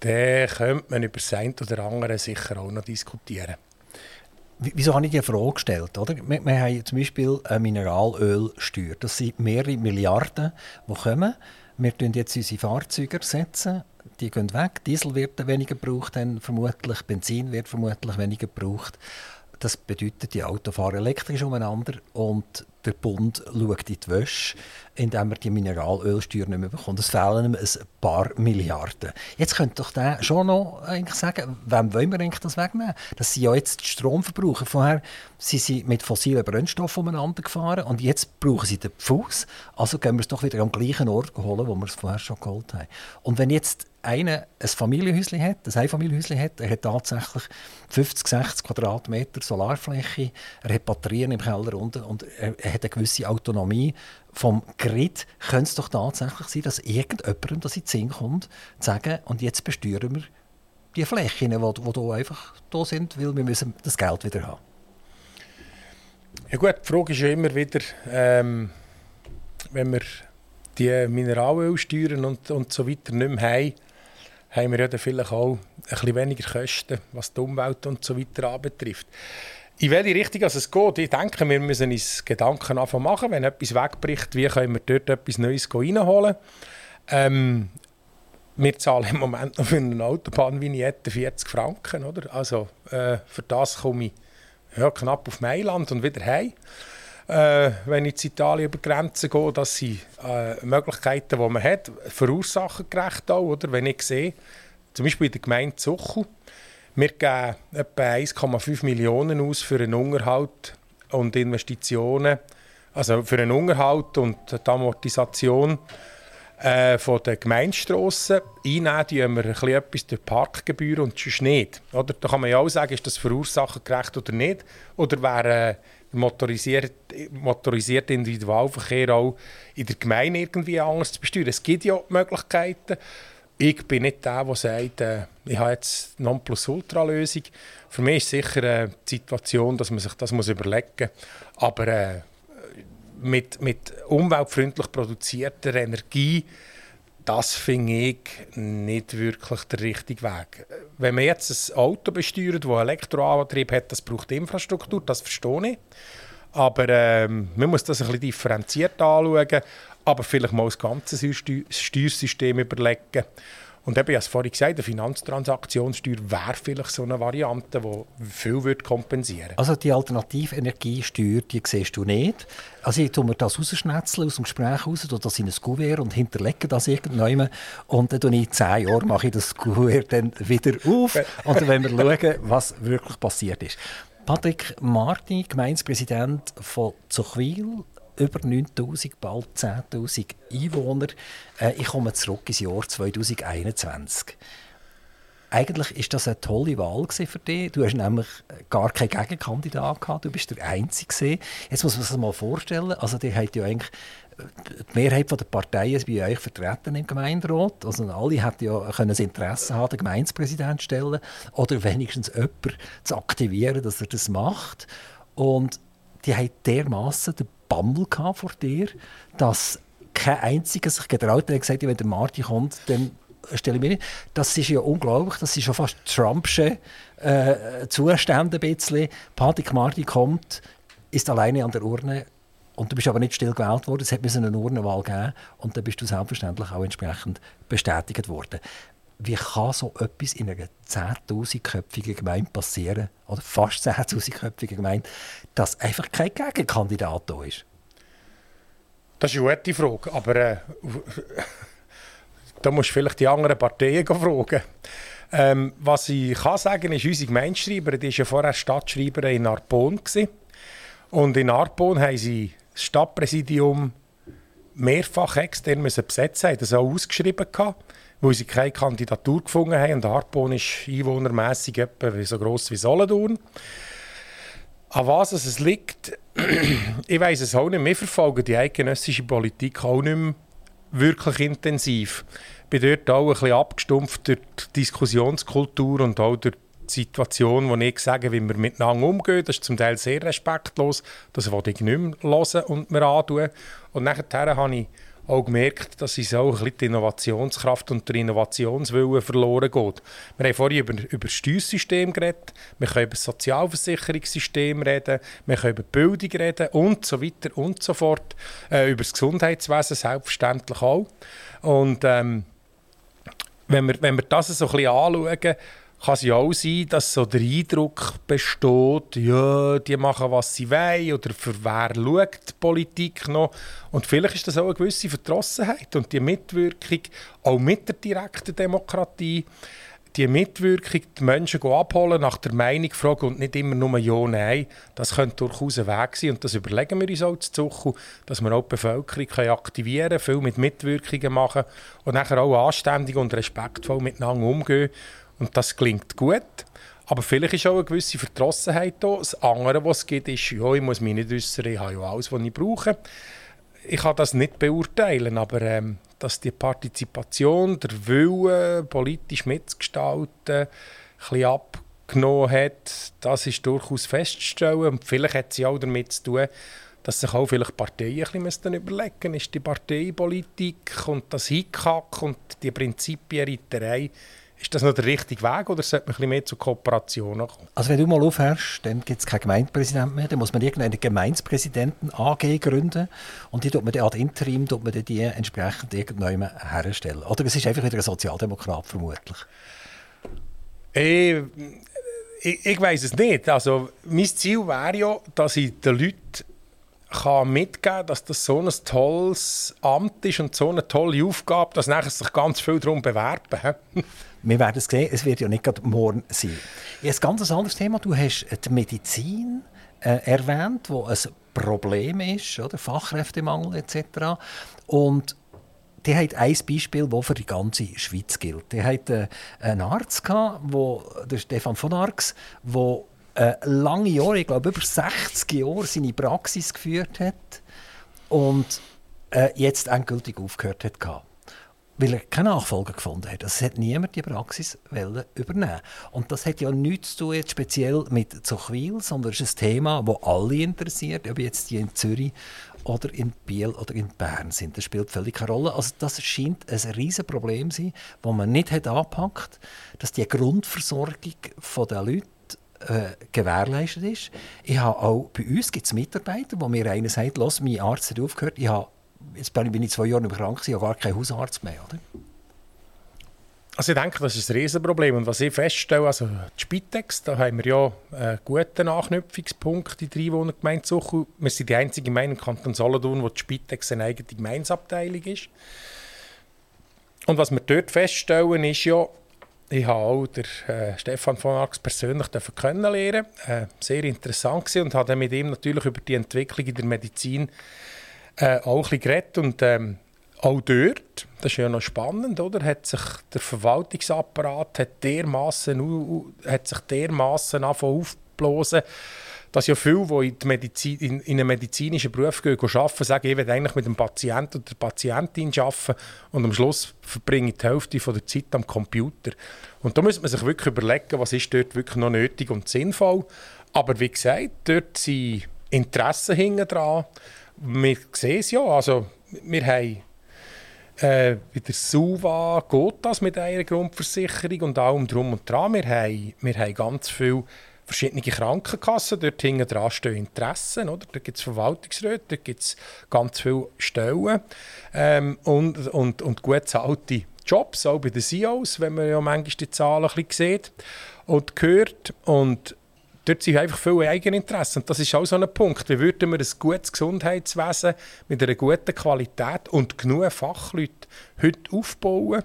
dann könnte man über das eine oder andere sicher auch noch diskutieren. Wieso habe ich die Frage gestellt? Oder? Wir, wir haben zum Beispiel eine Mineralölsteuer. Das sind mehrere Milliarden, die kommen. Wir setzen jetzt unsere Fahrzeuge ersetzen. Die gehen weg. Diesel wird weniger gebraucht, dann vermutlich. Benzin wird vermutlich weniger gebraucht. Das bedeutet, die Autos fahren elektrisch umeinander und der Bund schaut in die Wäsche, indem er die Mineralölsteuer nicht mehr bekommt. Es fehlen ihm ein paar Milliarden. Jetzt könnte doch der schon noch eigentlich sagen, wem wollen wir eigentlich das wegnehmen? Das sind ja jetzt die Stromverbraucher. Vorher sind sie mit fossilen Brennstoffen umeinander gefahren und jetzt brauchen sie den Fuß. Also gehen wir es doch wieder am gleichen Ort holen, wo wir es vorher schon geholt haben. Und wenn jetzt einer ein Familienhäuschen hat, ein Einfamilienhäuschen hat, er hat tatsächlich 50, 60 Quadratmeter Solarfläche, er hat Batterien im Keller unten und er, hat eine gewisse Autonomie vom Grid, könnte es doch tatsächlich sein, dass irgendjemandem das in den Sinn kommt, zu sagen, und jetzt besteuern wir die Flächen, die, die hier einfach da sind, weil wir müssen das Geld wieder haben. Ja gut, die Frage ist ja immer wieder, ähm, wenn wir die Mineralölsteuern und, und so weiter nicht mehr haben, haben wir ja dann vielleicht auch ein bisschen weniger Kosten, was die Umwelt und so weiter anbetrifft. In welche Richtung es geht, ich denke, wir müssen uns Gedanken machen, wenn etwas wegbricht, wie können wir dort etwas Neues reinholen. Ähm, wir zahlen im Moment noch für eine Autobahnvignette 40 Franken. Oder? Also äh, für das komme ich ja, knapp auf Mailand und wieder heim. Äh, wenn ich in Italien über Grenzen gehe, das sind äh, Möglichkeiten, die man hat, verursachergerecht auch. Oder? Wenn ich sehe, zum Beispiel in der Gemeinde Zuchel, wir geben etwa 1,5 Millionen aus für einen Unterhalt und Investitionen, also für einen Unterhalt und die Amortisation äh, von der Gemeindestrassen. Einnehmen die wir ein etwas durch Parkgebühren und sonst nicht. Oder? Da kann man ja auch sagen, ist das verursachergerecht oder nicht. Oder wäre äh, motorisierte, motorisierte Individualverkehr auch in der Gemeinde irgendwie anders zu besteuern. Es gibt ja Möglichkeiten ich bin nicht der, der sagt, äh, ich habe jetzt Nonplusultra-Lösung. Für mich ist sicher äh, die Situation, dass man sich das muss überlegen muss. Aber äh, mit, mit umweltfreundlich produzierter Energie, das finde ich nicht wirklich der richtige Weg. Wenn man jetzt ein Auto besteuert, das Elektroantrieb hat, das braucht Infrastruktur, das verstehe ich. Aber ähm, man muss das ein bisschen differenziert anschauen aber vielleicht mal das ganze Steuersystem überlegen. Und eben, ich habe es vorhin gesagt, eine Finanztransaktionssteuer wäre vielleicht so eine Variante, die viel würde kompensieren würde. Also die Alternativenergiesteuer, die siehst du nicht. Also ich tue mir das rausschnetzeln aus dem Gespräch raus, tue das in ein Kuvert und hinterlege das irgendwann und dann mache ich in zehn Jahren mache ich das Kuvert dann wieder auf und dann wollen wir schauen, was wirklich passiert ist. Patrick Martin, Gemeindepräsident von Zuchwil, über 9000, bald 10.000 Einwohner. Äh, ich komme zurück ins Jahr 2021. Eigentlich ist das eine tolle Wahl für dich. Du hast nämlich gar keinen Gegenkandidat gehabt. Du bist der Einzige. Jetzt muss man sich mal vorstellen. Also, die hat ja eigentlich die Mehrheit der Parteien ist bei euch vertreten im Gemeinderat. Also alle hätten ja können das Interesse haben, den Gemeindepräsident zu stellen oder wenigstens jemanden zu aktivieren, dass er das macht. Und die haben dermaßen den Bammel vor dir, dass kein einziger sich getraut hat, gesagt, wenn der Martin kommt, dann stelle ich mir nicht. Das ist ja unglaublich, das ist schon fast Trumpsche äh, Zustände ein bisschen. Patrick Martin kommt, ist alleine an der Urne und du bist aber nicht still gewählt worden. Es hat eine Urnenwahl geben und dann bist du selbstverständlich auch entsprechend bestätigt worden. Wie kann so etwas in einer 10.000-köpfigen Gemeinde passieren, oder fast 10.000-köpfigen Gemeinde, dass einfach kein Gegenkandidat da ist? Das ist eine gute Frage, aber äh, da musst du vielleicht die anderen Parteien fragen. Ähm, was ich kann sagen ist, unsere Gemeindeschreiberin, war ja vorher Stadtschreiberin in Arpon. Und in Arpon haben sie das Stadtpräsidium mehrfach extern besetzen, haben das auch ausgeschrieben gehabt, weil sie keine Kandidatur gefunden haben. Und Arpon ist einwohnermässig etwa so gross wie Solothurn. An was es liegt, ich weiß es auch nicht. Wir verfolgen die eidgenössische Politik auch nicht mehr wirklich intensiv. Ich bin dort auch ein bisschen abgestumpft durch die Diskussionskultur und auch durch die Situation, wo ich sage, wie wir miteinander umgehen. Das ist zum Teil sehr respektlos. Das wollte ich nicht mehr hören und mir antun. Und nachher habe ich auch gemerkt, dass es auch ein die Innovationskraft und der Innovationswille verloren geht. Wir haben vorhin über, über das Steuersystem geredet, wir können über das Sozialversicherungssystem reden, wir können über Bildung reden und so weiter und so fort. Äh, über das Gesundheitswesen selbstverständlich auch. Und ähm, wenn, wir, wenn wir das so ein bisschen anschauen, kann es ja auch sein, dass so der Eindruck besteht, ja, die machen, was sie wollen, oder für wer schaut die Politik noch. Und vielleicht ist das auch eine gewisse Verdrossenheit und die Mitwirkung, auch mit der direkten Demokratie, die Mitwirkung, die Menschen abholen, nach der Meinung fragen und nicht immer nur Ja, Nein, das könnte durchaus ein Weg sein. Und das überlegen wir uns auch zu Zuchu, dass wir auch die Bevölkerung aktivieren können, viel mit Mitwirkungen machen und nachher auch anständig und respektvoll miteinander umgehen. Und das klingt gut. Aber vielleicht ist auch eine gewisse Verdrossenheit da. Das andere, was es gibt, ist, ja, ich muss mich nicht äußern, ich habe ja alles, was ich brauche. Ich kann das nicht beurteilen, aber ähm, dass die Partizipation, der Wille, politisch mitzugestalten, bisschen abgenommen hat, das ist durchaus festzustellen. Und vielleicht hat sie auch damit zu tun, dass sich auch vielleicht Parteien ein bisschen überlegen müssen, ist die Parteipolitik und das Hickhack und die Prinzipienreiterei ist das noch der richtige Weg oder sollte man ein bisschen mehr zur Kooperation kommen? Also wenn du mal aufhörst, dann gibt es keinen Gemeindepräsidenten mehr, dann muss man irgendeine Gemeindepräsidenten AG gründen und die tut man dann ad interim tut man die entsprechend irgendwann herstellen. Oder es ist einfach wieder ein Sozialdemokrat vermutlich. Ich, ich, ich weiß es nicht. Also mein Ziel wäre ja, dass ich den Leuten kann mitgeben dass das so ein tolles Amt ist und so eine tolle Aufgabe, dass nachher sich ganz viel darum bewerben. Wir werden es sehen, es wird ja nicht gerade morgen sein. Ein ganz anderes Thema, du hast die Medizin äh, erwähnt, wo ein Problem ist, oder? Fachkräftemangel etc. Und die hat ein Beispiel, das für die ganze Schweiz gilt. Die hat äh, einen Arzt, gehabt, wo, der Stefan von Arx, der äh, lange Jahre, ich glaube über 60 Jahre, seine Praxis geführt hat und äh, jetzt endgültig aufgehört hat weil er keine Nachfolger gefunden hat. Es hat niemand die Praxis übernehmen Und das hat ja nichts zu tun, jetzt speziell mit Zuchwil, sondern es ist ein Thema, das alle interessiert, ob jetzt die in Zürich oder in Biel oder in Bern sind. Das spielt völlig keine Rolle. Also das scheint ein riesiges Problem zu sein, das man nicht hat angepackt dass die Grundversorgung der Leute äh, gewährleistet ist. Ich habe auch, bei uns gibt es Mitarbeiter, die mir einer sagt, mein Arzt hat aufgehört, ich habe jetzt bin ich zwei Jahre krank, ich habe gar keinen Hausarzt mehr. Oder? Also ich denke, das ist ein Riesenproblem. Und was ich feststelle, also die Spitex, da haben wir ja einen guten Anknüpfungspunkt in der Einwohnergemeinde Suchu. Wir sind die einzige Gemeinde im Kanton Solothurn, wo die Spitex eine eigene Gemeinsabteilung ist. Und was wir dort feststellen, ist ja, ich habe auch den, äh, Stefan von Arx persönlich kennenlernen. Äh, sehr interessant gewesen und habe mit ihm natürlich über die Entwicklung in der Medizin äh, auch ein geredet. Und ähm, auch dort, das ist ja noch spannend, oder, hat sich der Verwaltungsapparat hat dermassen, hat sich dermassen aufgeblasen, dass ja viele, die in, Medizin, in, in einen medizinischen Beruf gehen, arbeiten, sagen, ich will eigentlich mit dem Patienten oder der Patientin arbeiten und am Schluss verbringe ich die Hälfte von der Zeit am Computer. Und da muss man sich wirklich überlegen, was ist dort wirklich noch nötig und sinnvoll. Aber wie gesagt, dort sind Interessen hinten dran wir sehen es ja. Also, wir haben äh, der SUVA geht das mit einer Grundversicherung und allem drum und dran. Wir haben, wir haben ganz viele verschiedene Krankenkassen, dort hinten dran stehen Interessen, oder? da gibt es Verwaltungsräte, da gibt es ganz viele Stellen ähm, und, und, und gut bezahlte Jobs, auch bei den CEOs, wenn man ja manchmal die Zahlen ein bisschen sieht und hört. Und dort sind einfach viele Eigeninteressen. Und das ist auch so ein Punkt. Wie würden wir ein gutes Gesundheitswesen mit einer guten Qualität und genug Fachleuten heute aufbauen?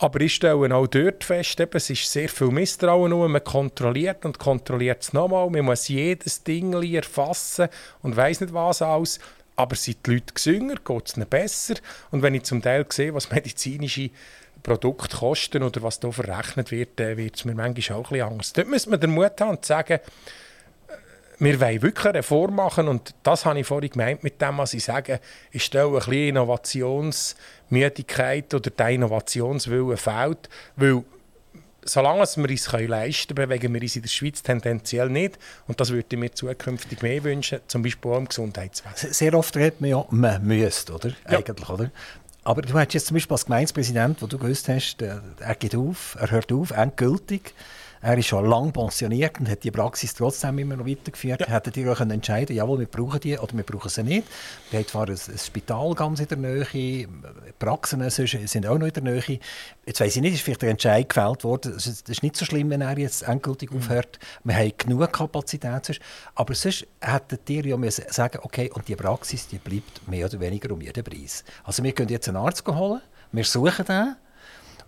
Aber ich stelle auch dort fest, eben, es ist sehr viel Misstrauen. Nur. Man kontrolliert und kontrolliert es nochmal. Man muss jedes Ding erfassen und weiß nicht was alles. Aber sind die Leute gesünger, geht es ihnen besser? Und wenn ich zum Teil sehe, was medizinische Produkt kosten oder was da verrechnet wird, wird es mir manchmal auch ein bisschen Angst. Dort müsste man den Mut haben und sagen, äh, wir wollen wirklich eine Reform machen und das habe ich vorhin gemeint mit dem, was ich sage, ich stelle ein bisschen Innovationsmüdigkeit oder der Innovationswille fehlt, weil solange wir es leisten können, bewegen wir uns in der Schweiz tendenziell nicht. Und das würde ich mir zukünftig mehr wünschen, zum Beispiel auch im Gesundheitswesen. Sehr oft redet man ja, man müsste, oder? Ja. Eigentlich, oder? Aber du hast jetzt zum Beispiel als Gemeindepräsident, wo du gewusst hast, er geht auf, er hört auf, endgültig. Er ist schon lange pensioniert und hat die Praxis trotzdem immer noch weitergeführt. Ja. Hättet ihr euch entscheiden jawohl, wir brauchen die oder wir brauchen sie nicht. Wir haben zwar ein, ein Spital ganz in der Nähe, Praxen sind auch noch in der Nähe. Jetzt weiss ich nicht, ist vielleicht der Entscheid gefällt worden. Es ist nicht so schlimm, wenn er jetzt endgültig mhm. aufhört. Wir haben genug Kapazität. Aber sonst hättet ihr ja müssen sagen okay, und die Praxis die bleibt mehr oder weniger um jeden Preis. Also wir können jetzt einen Arzt holen, wir suchen den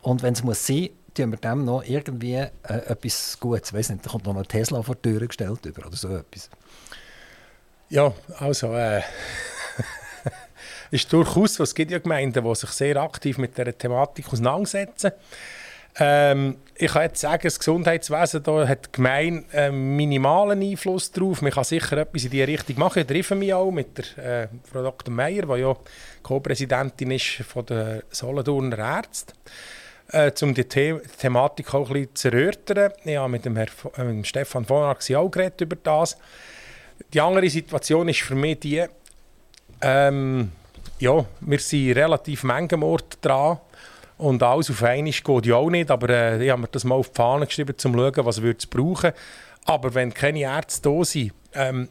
und wenn es muss sein, tun wir dem noch irgendwie äh, etwas Gutes. Ich weiß nicht, da kommt noch ein Tesla vor die Tür gestellt über oder so etwas. Ja, also äh, ist durchaus. Es gibt ja Gemeinden, die sich sehr aktiv mit dieser Thematik auseinandersetzen. Ähm, ich kann jetzt sagen, das Gesundheitswesen da hat gemein einen minimalen Einfluss darauf. Man kann sicher etwas in diese Richtung machen. Ich treffe mich auch mit der äh, Frau Dr. Meyer, die ja Co-Präsidentin ist von der Solothurner Ärzte äh, um die The Thematik auch ein bisschen zu erörtern. Ich habe mit dem, Herr, äh, mit dem Stefan von Arx auch geredet über das. Die andere Situation ist für mich die, ähm, ja, wir sind relativ Mengenmord dran und alles auf einmal geht ja auch nicht, aber äh, ich habe mir das mal auf die Fahne geschrieben, um zu schauen, was es brauchen Aber wenn keine Ärzte da sind, ähm,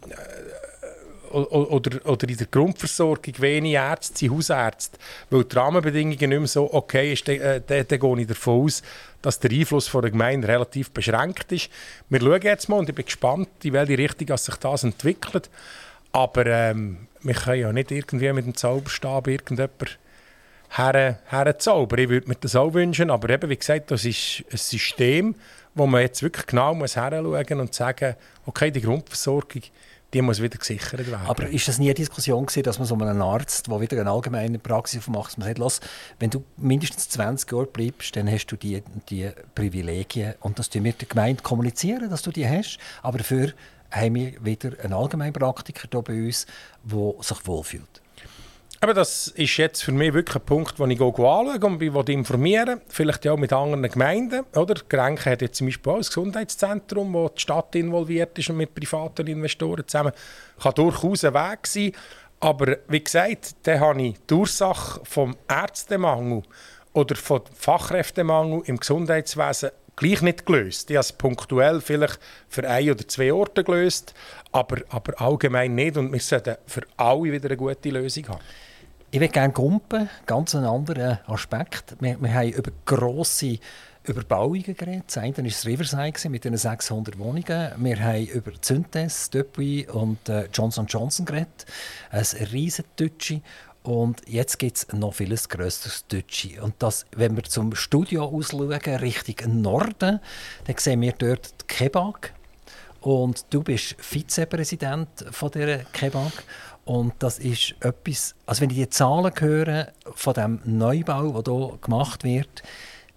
oder, oder in der Grundversorgung wenig Ärzte Hausärzte, weil die Rahmenbedingungen nicht mehr so okay sind, dann, äh, dann, gehe ich davon aus, dass der Einfluss von der Gemeinde relativ beschränkt ist. Wir schauen jetzt mal und ich bin gespannt, in welche Richtung sich das entwickelt. Aber ähm, wir können ja nicht irgendwie mit dem Zauberstab irgendjemand her, herzaubern. Ich würde mir das auch wünschen, aber eben, wie gesagt, das ist ein System, wo man jetzt wirklich genau muss hinschauen und sagen, okay, die Grundversorgung die muss wieder gesichert werden. Aber ist das nie eine Diskussion gewesen, dass man so einen Arzt, der wieder eine allgemeine Praxis macht, man sagt, wenn du mindestens 20 Jahre bleibst, dann hast du die, die Privilegien und das tun wir der Gemeinde kommunizieren, dass du die hast, aber dafür haben wir wieder einen Allgemeinpraktiker hier bei uns, der sich wohlfühlt. Aber das ist jetzt für mich wirklich ein Punkt, den ich anschaue und mich informieren Vielleicht auch mit anderen Gemeinden. Oder? Grenke hat jetzt zum Beispiel auch ein Gesundheitszentrum, wo die Stadt involviert ist und mit privaten Investoren zusammen. Kann durchaus ein Weg sein. Aber wie gesagt, da habe ich die Ursache vom Ärztemangel oder vom Fachkräftemangel im Gesundheitswesen gleich nicht gelöst. Ich habe es punktuell vielleicht für ein oder zwei Orte gelöst, aber, aber allgemein nicht. Und wir sollten für alle wieder eine gute Lösung haben. Ich würde gerne gumpen, ganz einen anderen Aspekt. Wir, wir haben über grosse Überbauungen geredet. Das eine war das Riverside mit den 600 Wohnungen. Wir haben über Zyntes, Depuis und äh, Johnson Johnson geredet. Ein riesen Deutsche. Und jetzt gibt es noch vieles grösseres Deutsche. Und das, wenn wir zum Studio ausschauen, Richtung Norden, dann sehen wir dort die Kebab. Und du bist Vizepräsident von dieser Kebab. Und das ist etwas, also wenn ich die Zahlen höre von dem Neubau, der hier gemacht wird,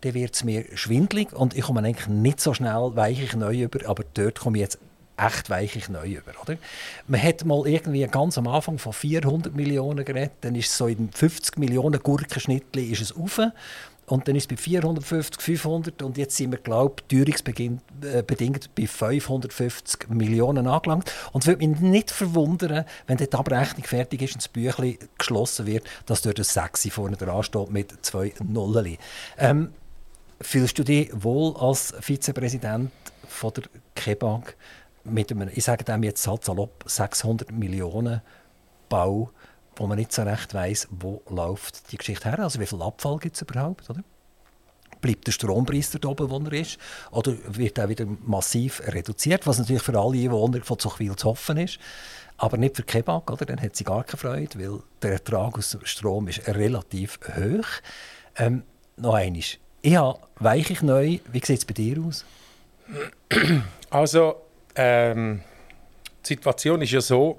dann wird es mir schwindlig und ich komme eigentlich nicht so schnell weichig neu über, aber dort komme ich jetzt echt weichig neu über. Oder? Man hat mal irgendwie ganz am Anfang von 400 Millionen geredet, dann ist es so in 50 Millionen Gurkenschnittli ist es rauf. Und dann ist es bei 450, 500 und jetzt sind wir, glaube ich, teuerungsbedingt äh, bei 550 Millionen angelangt. Und es würde mich nicht verwundern, wenn die Abrechnung fertig ist und das Büchlein geschlossen wird, dass dort ein Sechsi vorne dran steht mit zwei Nullen. Ähm, fühlst du dich wohl als Vizepräsident von der KEBAG mit einem, ich sage dem jetzt halt salopp, 600 Millionen Bau wo man nicht so recht weiß, wo läuft die Geschichte her. Also wie viel Abfall gibt es überhaupt, oder? Bleibt der Strompreis dort oben, wo er ist? Oder wird er wieder massiv reduziert, was natürlich für alle Einwohner von Zuchwil zu hoffen ist. Aber nicht für Kebab, oder? Dann hat sie gar keine Freude, weil der Ertrag aus Strom ist relativ hoch. Ähm, noch einmal. Ich habe weichig neu. Wie sieht es bei dir aus? Also, ähm, die Situation ist ja so,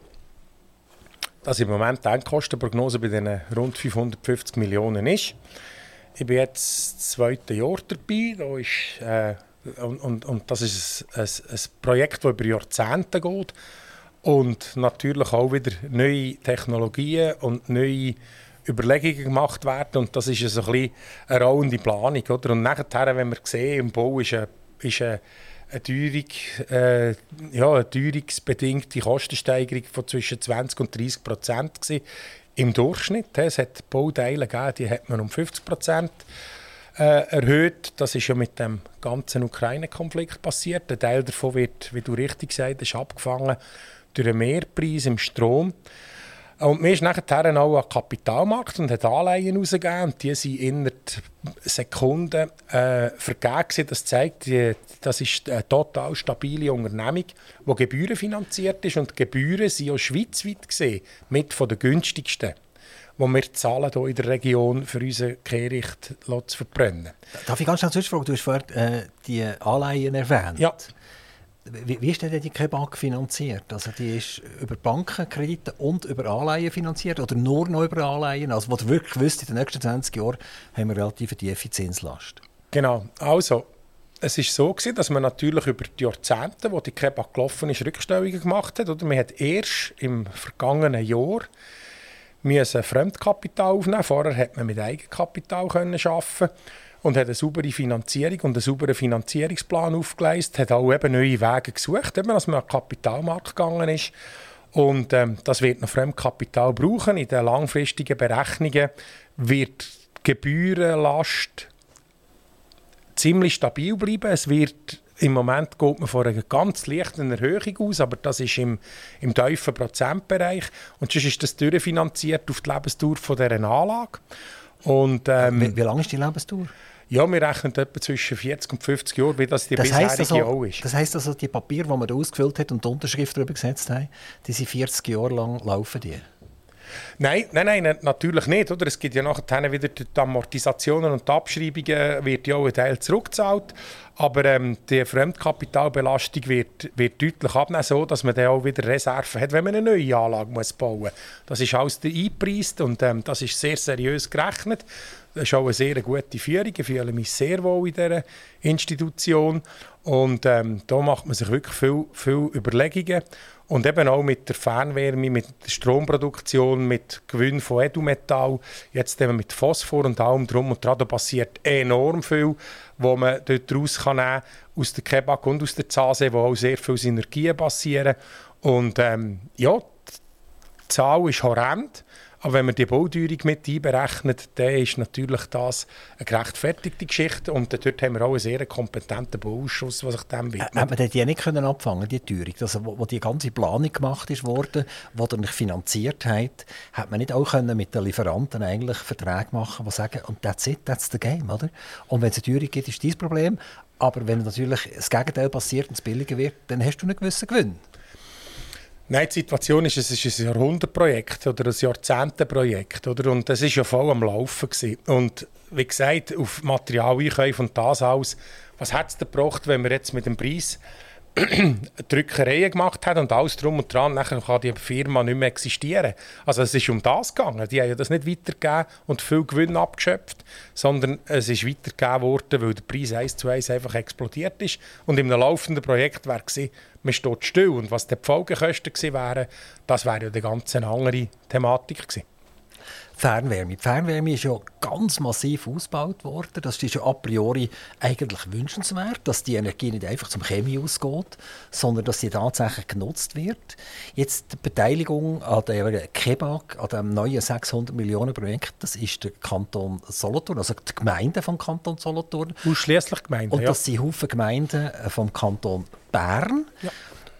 dass im Moment die Endkostenprognose bei diesen rund 550 Millionen ist. Ich bin jetzt das zweite Jahr dabei. Da ist, äh, und, und, und, das ist ein, ein, ein, Projekt, das über Jahrzehnte geht. Und natürlich auch wieder neue Technologien und neue Überlegungen gemacht werden. Und das ist so ein eine rollende Planung. Oder? Und nachher, wenn wir sehen, im Bau ist eine, ist eine eine, Teuerung, äh, ja, eine teuerungsbedingte Kostensteigerung von zwischen 20 und 30 Prozent im Durchschnitt. Es hat Bauteile gegeben, die hat man um 50 Prozent äh, erhöht. Das ist ja mit dem ganzen Ukraine-Konflikt passiert. Ein Teil davon wird, wie du richtig gesagt hast, abgefangen durch den Mehrpreis im Strom. Und mir ist nachher auch ein Kapitalmarkt und hat Anleihen rausgegeben. Und die sind innerhalb Sekunden äh, vergeben. Das zeigt, die, das ist eine total stabile Unternehmung, die gebührenfinanziert ist. Und die Gebühren sind auch schweizweit gesehen mit von den günstigsten die wir zahlen hier in der Region für unsere Kehricht zu verbrennen. Darf ich ganz schnell zwischenfragen? Du hast vorhin äh, die Anleihen erwähnt. Ja. Wie, wie ist denn die Bank finanziert? Also die ist über Bankenkredite und über Anleihen finanziert oder nur noch über Anleihen? Also wo du wirklich wisst, in den nächsten 20 Jahren haben wir relativ tiefe Zinslast. Genau. Also, es war so gewesen, dass man natürlich über die Jahrzehnte, wo die Kebab gelaufen ist, Rückstellungen gemacht hat. Oder man hat erst im vergangenen Jahr müssen Fremdkapital aufnehmen. Vorher hat man mit Eigenkapital arbeiten und hat eine saubere Finanzierung und einen sauberen Finanzierungsplan aufgeleistet, hat auch eben neue Wege gesucht, eben, dass man an den Kapitalmarkt gegangen ist. Und ähm, das wird noch Fremdkapital brauchen. In den langfristigen Berechnungen wird die Gebührenlast ziemlich stabil bleiben. Es wird im Moment geht man von einer ganz leichten Erhöhung aus, aber das ist im, im tiefen Prozentbereich. Und sonst ist das durchfinanziert auf die Lebensdauer von dieser Anlage. Und, ähm, wie, wie lange ist die Lebensdauer? Ja, wir rechnen etwa zwischen 40 und 50 Jahren, wie das die das bisherige also, auch ist. Das heisst also, die Papiere, die man da ausgefüllt hat und die Unterschrift darüber gesetzt haben, die sind 40 Jahre lang laufen die? Nein, nein, nein, natürlich nicht. Oder? Es gibt ja nachher wieder die Amortisationen und die Abschreibungen, wird ja auch ein Teil zurückgezahlt. Aber ähm, die Fremdkapitalbelastung wird, wird deutlich abnehmen, so dass man dann auch wieder Reserven hat, wenn man eine neue Anlage muss bauen muss. Das ist alles eingepreist und ähm, das ist sehr seriös gerechnet. Das ist auch eine sehr gute Führung. Ich fühle mich sehr wohl in dieser Institution. Und ähm, da macht man sich wirklich viel, viel Überlegungen. Und eben auch mit der Fernwärme, mit der Stromproduktion, mit Gewinn von Edelmetall, jetzt eben mit Phosphor und allem drum und dran, da passiert enorm viel, was man daraus kann nehmen aus der Kebab und aus der Zase, wo auch sehr viele Synergien passieren. Und ähm, ja, die Zahl ist horrend. Aber wenn man die Bauteuerung mit einberechnet, dann ist natürlich das eine gerechtfertigte Geschichte. Und dort haben wir auch einen sehr kompetenten Bauausschuss, der sich dem widmet. Hat man die nicht können abfangen die Teuerung? Also, wo, wo, die ganze Planung gemacht ist worden, die ihr nicht finanziert habt, hat man nicht auch können mit den Lieferanten eigentlich Verträge machen, die sagen, und that's it, that's the game, oder? Und wenn es eine Teuerung gibt, ist das Problem. Aber wenn natürlich das Gegenteil passiert und es billiger wird, dann hast du einen gewissen Gewinn. Nein, die Situation ist, es ist ein Jahrhundertprojekt oder ein Jahrzehnteprojekt. Oder? Und das war ja voll am Laufen. Gewesen. Und wie gesagt, auf Material einkaufen und das alles, was hat es gebracht, wenn wir jetzt mit dem Preis Drückereien gemacht hat und alles drum und dran, dann kann die Firma nicht mehr existieren. Also es ist um das gegangen. Die haben ja das nicht weitergegeben und viel Gewinn abgeschöpft, sondern es ist weitergegeben worden, weil der Preis eins zu eins einfach explodiert ist. Und einem laufenden Projekt wäre es man steht still. Und was die Folgekosten gewesen wären, das wäre ja eine ganz andere Thematik gewesen. Fernwärme. Die Fernwärme ist ja ganz massiv ausgebaut worden. Das ist ja a priori eigentlich wünschenswert, dass die Energie nicht einfach zum Chemie ausgeht, sondern dass sie tatsächlich genutzt wird. Jetzt die Beteiligung an der Kebag, an dem neuen 600 Millionen Projekt, das ist der Kanton Solothurn, also die Gemeinden vom Kanton Solothurn. Ausschließlich Gemeinden, Und das ja. sind Haufen Gemeinden vom Kanton Bern. Ja.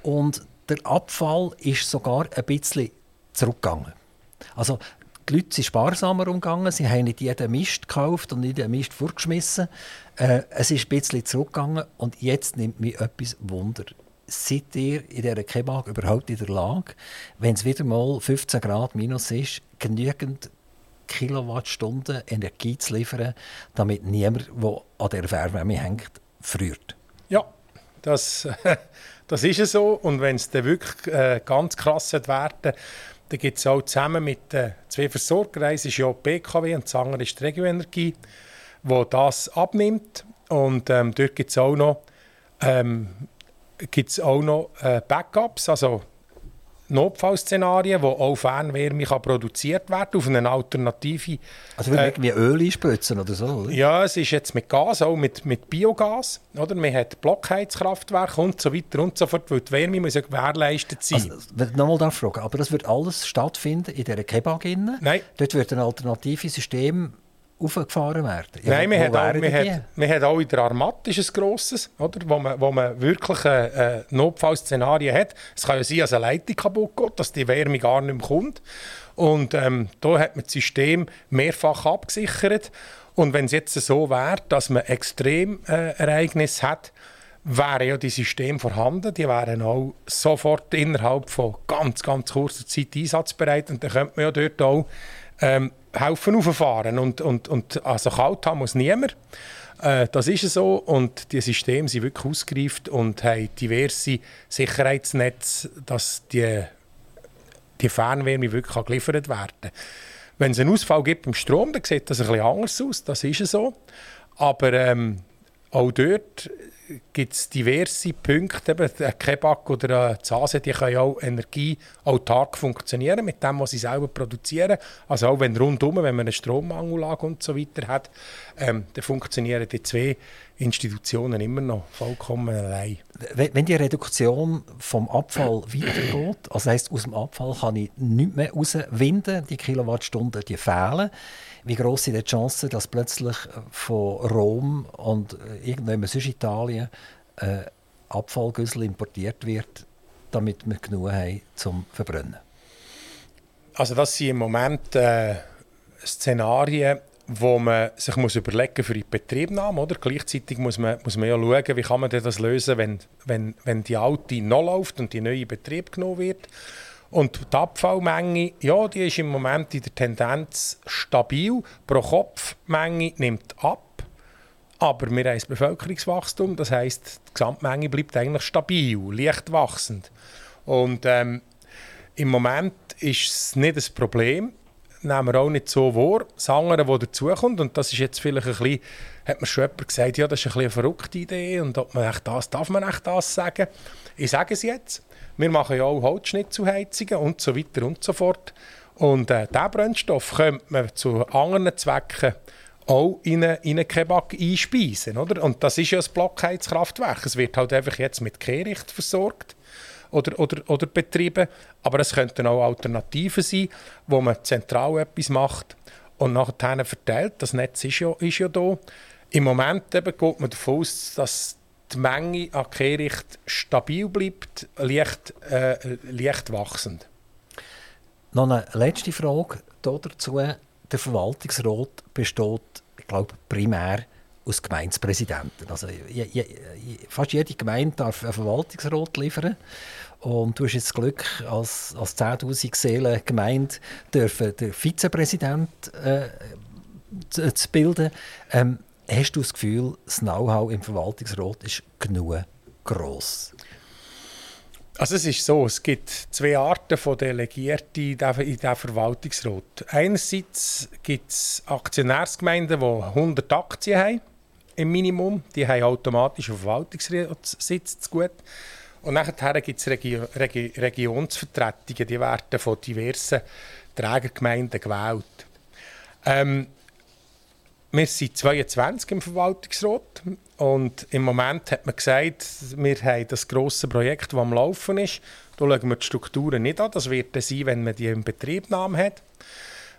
Und der Abfall ist sogar ein bisschen zurückgegangen. Also die Leute sind sparsamer umgegangen, sie haben nicht jeden Mist gekauft und nicht jeden Mist vorgeschmissen. Äh, es ist ein bisschen zurückgegangen und jetzt nimmt mich etwas Wunder. Seid ihr in dieser Kebab überhaupt in der Lage, wenn es wieder mal 15 Grad minus ist, genügend Kilowattstunden Energie zu liefern, damit niemand, der an der Fernwärme hängt, friert? Ja, das, das ist so. Und wenn es dann wirklich äh, ganz krass werden dann gibt es auch zusammen mit den zwei Versorgern, eins ist ja die BKW und das andere ist die Regioenergie, wo das abnimmt. Und ähm, dort gibt es auch noch, ähm, gibt's auch noch äh, Backups, also Notfallszenarien, wo auch Fernwärme kann produziert werden auf eine alternative... Also äh, wie Öl einspritzen oder so? Oder? Ja, es ist jetzt mit Gas, auch mit, mit Biogas. Oder? Man hat Blockheizkraftwerke und so weiter und so fort, weil die Wärme muss ja gewährleistet sein. Also, nochmal fragen, aber das wird alles stattfinden in dieser Kebab? Nein. Dort wird ein alternatives System aufgefahren werden? Ja, Nein, wir haben, auch, wir, hat, wir haben auch in der Armat ist ein grosses, oder? Wo, man, wo man wirklich äh, Notfallszenarien hat. Es kann ja sein, dass eine Leitung kaputt geht, dass die Wärme gar nicht mehr kommt. Und ähm, da hat man das System mehrfach abgesichert. Und wenn es jetzt so wäre, dass man Extremereignisse äh, hat, wären ja die Systeme vorhanden. Die wären auch sofort innerhalb von ganz, ganz kurzer Zeit einsatzbereit. Und dann könnte man ja dort auch ähm, helfen auffahren. Und, und, und also kalt haben muss niemand. Äh, das ist so. Und die Systeme sind wirklich ausgereift und haben diverse Sicherheitsnetze, dass die, die Fernwärme wirklich geliefert werden kann. Wenn es einen Ausfall gibt beim Strom, dann sieht das ein bisschen anders aus. Das ist so. Aber ähm, auch dort gibt es diverse Punkte. Eben, ein Kebab oder ein Zase, die können auch energieautark funktionieren mit dem, was sie selber produzieren. Also auch wenn rundum, wenn man eine Strommangellage und so weiter hat, ähm, dann funktionieren die zwei Institutionen immer noch vollkommen allein. Wenn die Reduktion vom Abfall weitergeht, also heisst, aus dem Abfall kann ich nichts mehr rauswinden, die Kilowattstunden die fehlen, wie groß sind die Chancen, dass plötzlich von Rom und äh, irgendjemand sonst Italien äh, Abfallgüssel importiert wird, damit wir genug haben zum Verbrennen? Also das sind im Moment äh, Szenarien, wo man sich muss überlegen für die Betriebnahme. Oder? Gleichzeitig muss man, muss man ja schauen, wie kann man das lösen, wenn, wenn, wenn die alte noch läuft und die neue in Betrieb genommen wird. Und die Abfallmenge, ja, die ist im Moment in der Tendenz stabil. Pro Kopfmenge nimmt ab. Aber wir haben ein Bevölkerungswachstum, das heisst, die Gesamtmenge bleibt eigentlich stabil, leicht wachsend. Und ähm, im Moment ist es nicht das Problem nehmen wir auch nicht so wahr. Das andere, das dazukommt, und das ist jetzt vielleicht ein bisschen, hat mir schon jemand gesagt, ja, das ist ein bisschen eine verrückte Idee und ob man echt das, darf man echt das sagen? Ich sage es jetzt. Wir machen ja auch Holzschnitzelheizungen und so weiter und so fort. Und äh, diesen Brennstoff könnte man zu anderen Zwecken auch in einen Kebab einspeisen. Oder? Und das ist ja ein Blockheizkraftwerk. Es wird halt einfach jetzt mit Kehricht versorgt oder, oder, oder betrieben. Aber es könnten auch Alternativen sein, wo man zentral etwas macht und nachher verteilt. Das Netz ist ja, ist ja da. Im Moment eben geht man davon aus, dass die Menge an Kehricht stabil bleibt, leicht, äh, leicht wachsend. Noch eine letzte Frage dazu. Der Verwaltungsrat besteht, ich glaube, primär aus Gemeindepräsidenten. Also, je, je, fast jede Gemeinde darf einen Verwaltungsrat liefern. Und du hast jetzt das Glück, als, als 10.000 Seelen Gemeinde dürfen den Vizepräsident äh, zu, zu, bilden. Ähm, hast du das Gefühl, das Know-how im Verwaltungsrat ist genug gross? Also es ist so, es gibt zwei Arten von Delegierten in diesem Verwaltungsrat. Einerseits gibt es Aktionärsgemeinden, die 100 Aktien haben, im Minimum. Die haben automatisch einen Verwaltungsratssitz zu gut. Und nachher gibt es Regi Regi Regionsvertretungen, die werden von diversen Trägergemeinden gewählt. Ähm, wir sind 22 im Verwaltungsrat und im Moment hat man gesagt, wir haben das grosse Projekt, das am Laufen ist. Da schauen wir die Strukturen nicht an. Das wird dann sein, wenn man die in Betriebnahme hat.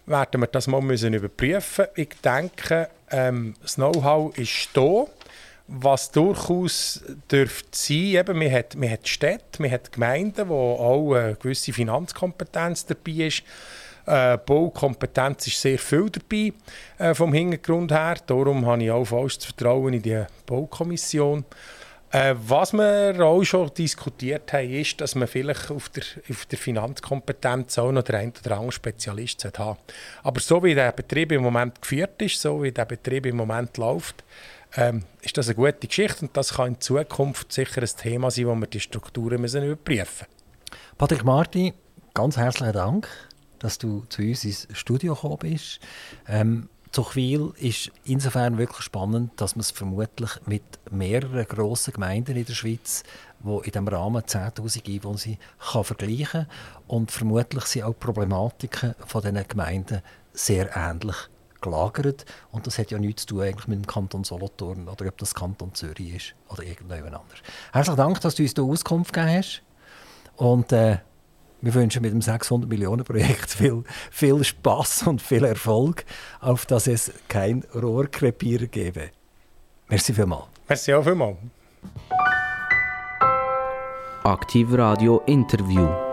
Werden wir das mal müssen überprüfen Ich denke, ähm, das Know-how ist da was durchaus dürfte sein, eben, man, hat, man hat Städte, man hat Gemeinden, wo auch eine gewisse Finanzkompetenz dabei ist. Äh, Baukompetenz ist sehr viel dabei äh, vom Hintergrund her. Darum habe ich auch vollstes Vertrauen in die Baukommission. Äh, was wir auch schon diskutiert haben, ist, dass man vielleicht auf der, auf der Finanzkompetenz auch noch den einen oder anderen Spezialist haben Aber so wie der Betrieb im Moment geführt ist, so wie der Betrieb im Moment läuft, ähm, ist das eine gute Geschichte und das kann in Zukunft sicher ein Thema sein, wo wir die Strukturen müssen überprüfen müssen. Patrick Marti, ganz herzlichen Dank, dass du zu uns ins Studio gekommen bist. Ähm, Zuchwil ist insofern wirklich spannend, dass man es vermutlich mit mehreren grossen Gemeinden in der Schweiz, wo in diesem Rahmen 10'000 Einwohner sind, kann vergleichen und vermutlich sind auch Problematiken von diesen Gemeinden sehr ähnlich gelagert. Und das hat ja nichts zu tun eigentlich mit dem Kanton Solothurn oder ob das Kanton Zürich ist oder irgendjemand anders. Herzlichen Dank, dass du uns hier Auskunft gegeben hast. Und äh, Wir wünschen mit dem 600 Millionen Projekt viel, viel Spaß und viel Erfolg, auf dass es kein Rohrkrepierer gebe. Merci vielmals. Merci auch vielmals. Aktiv Radio Interview.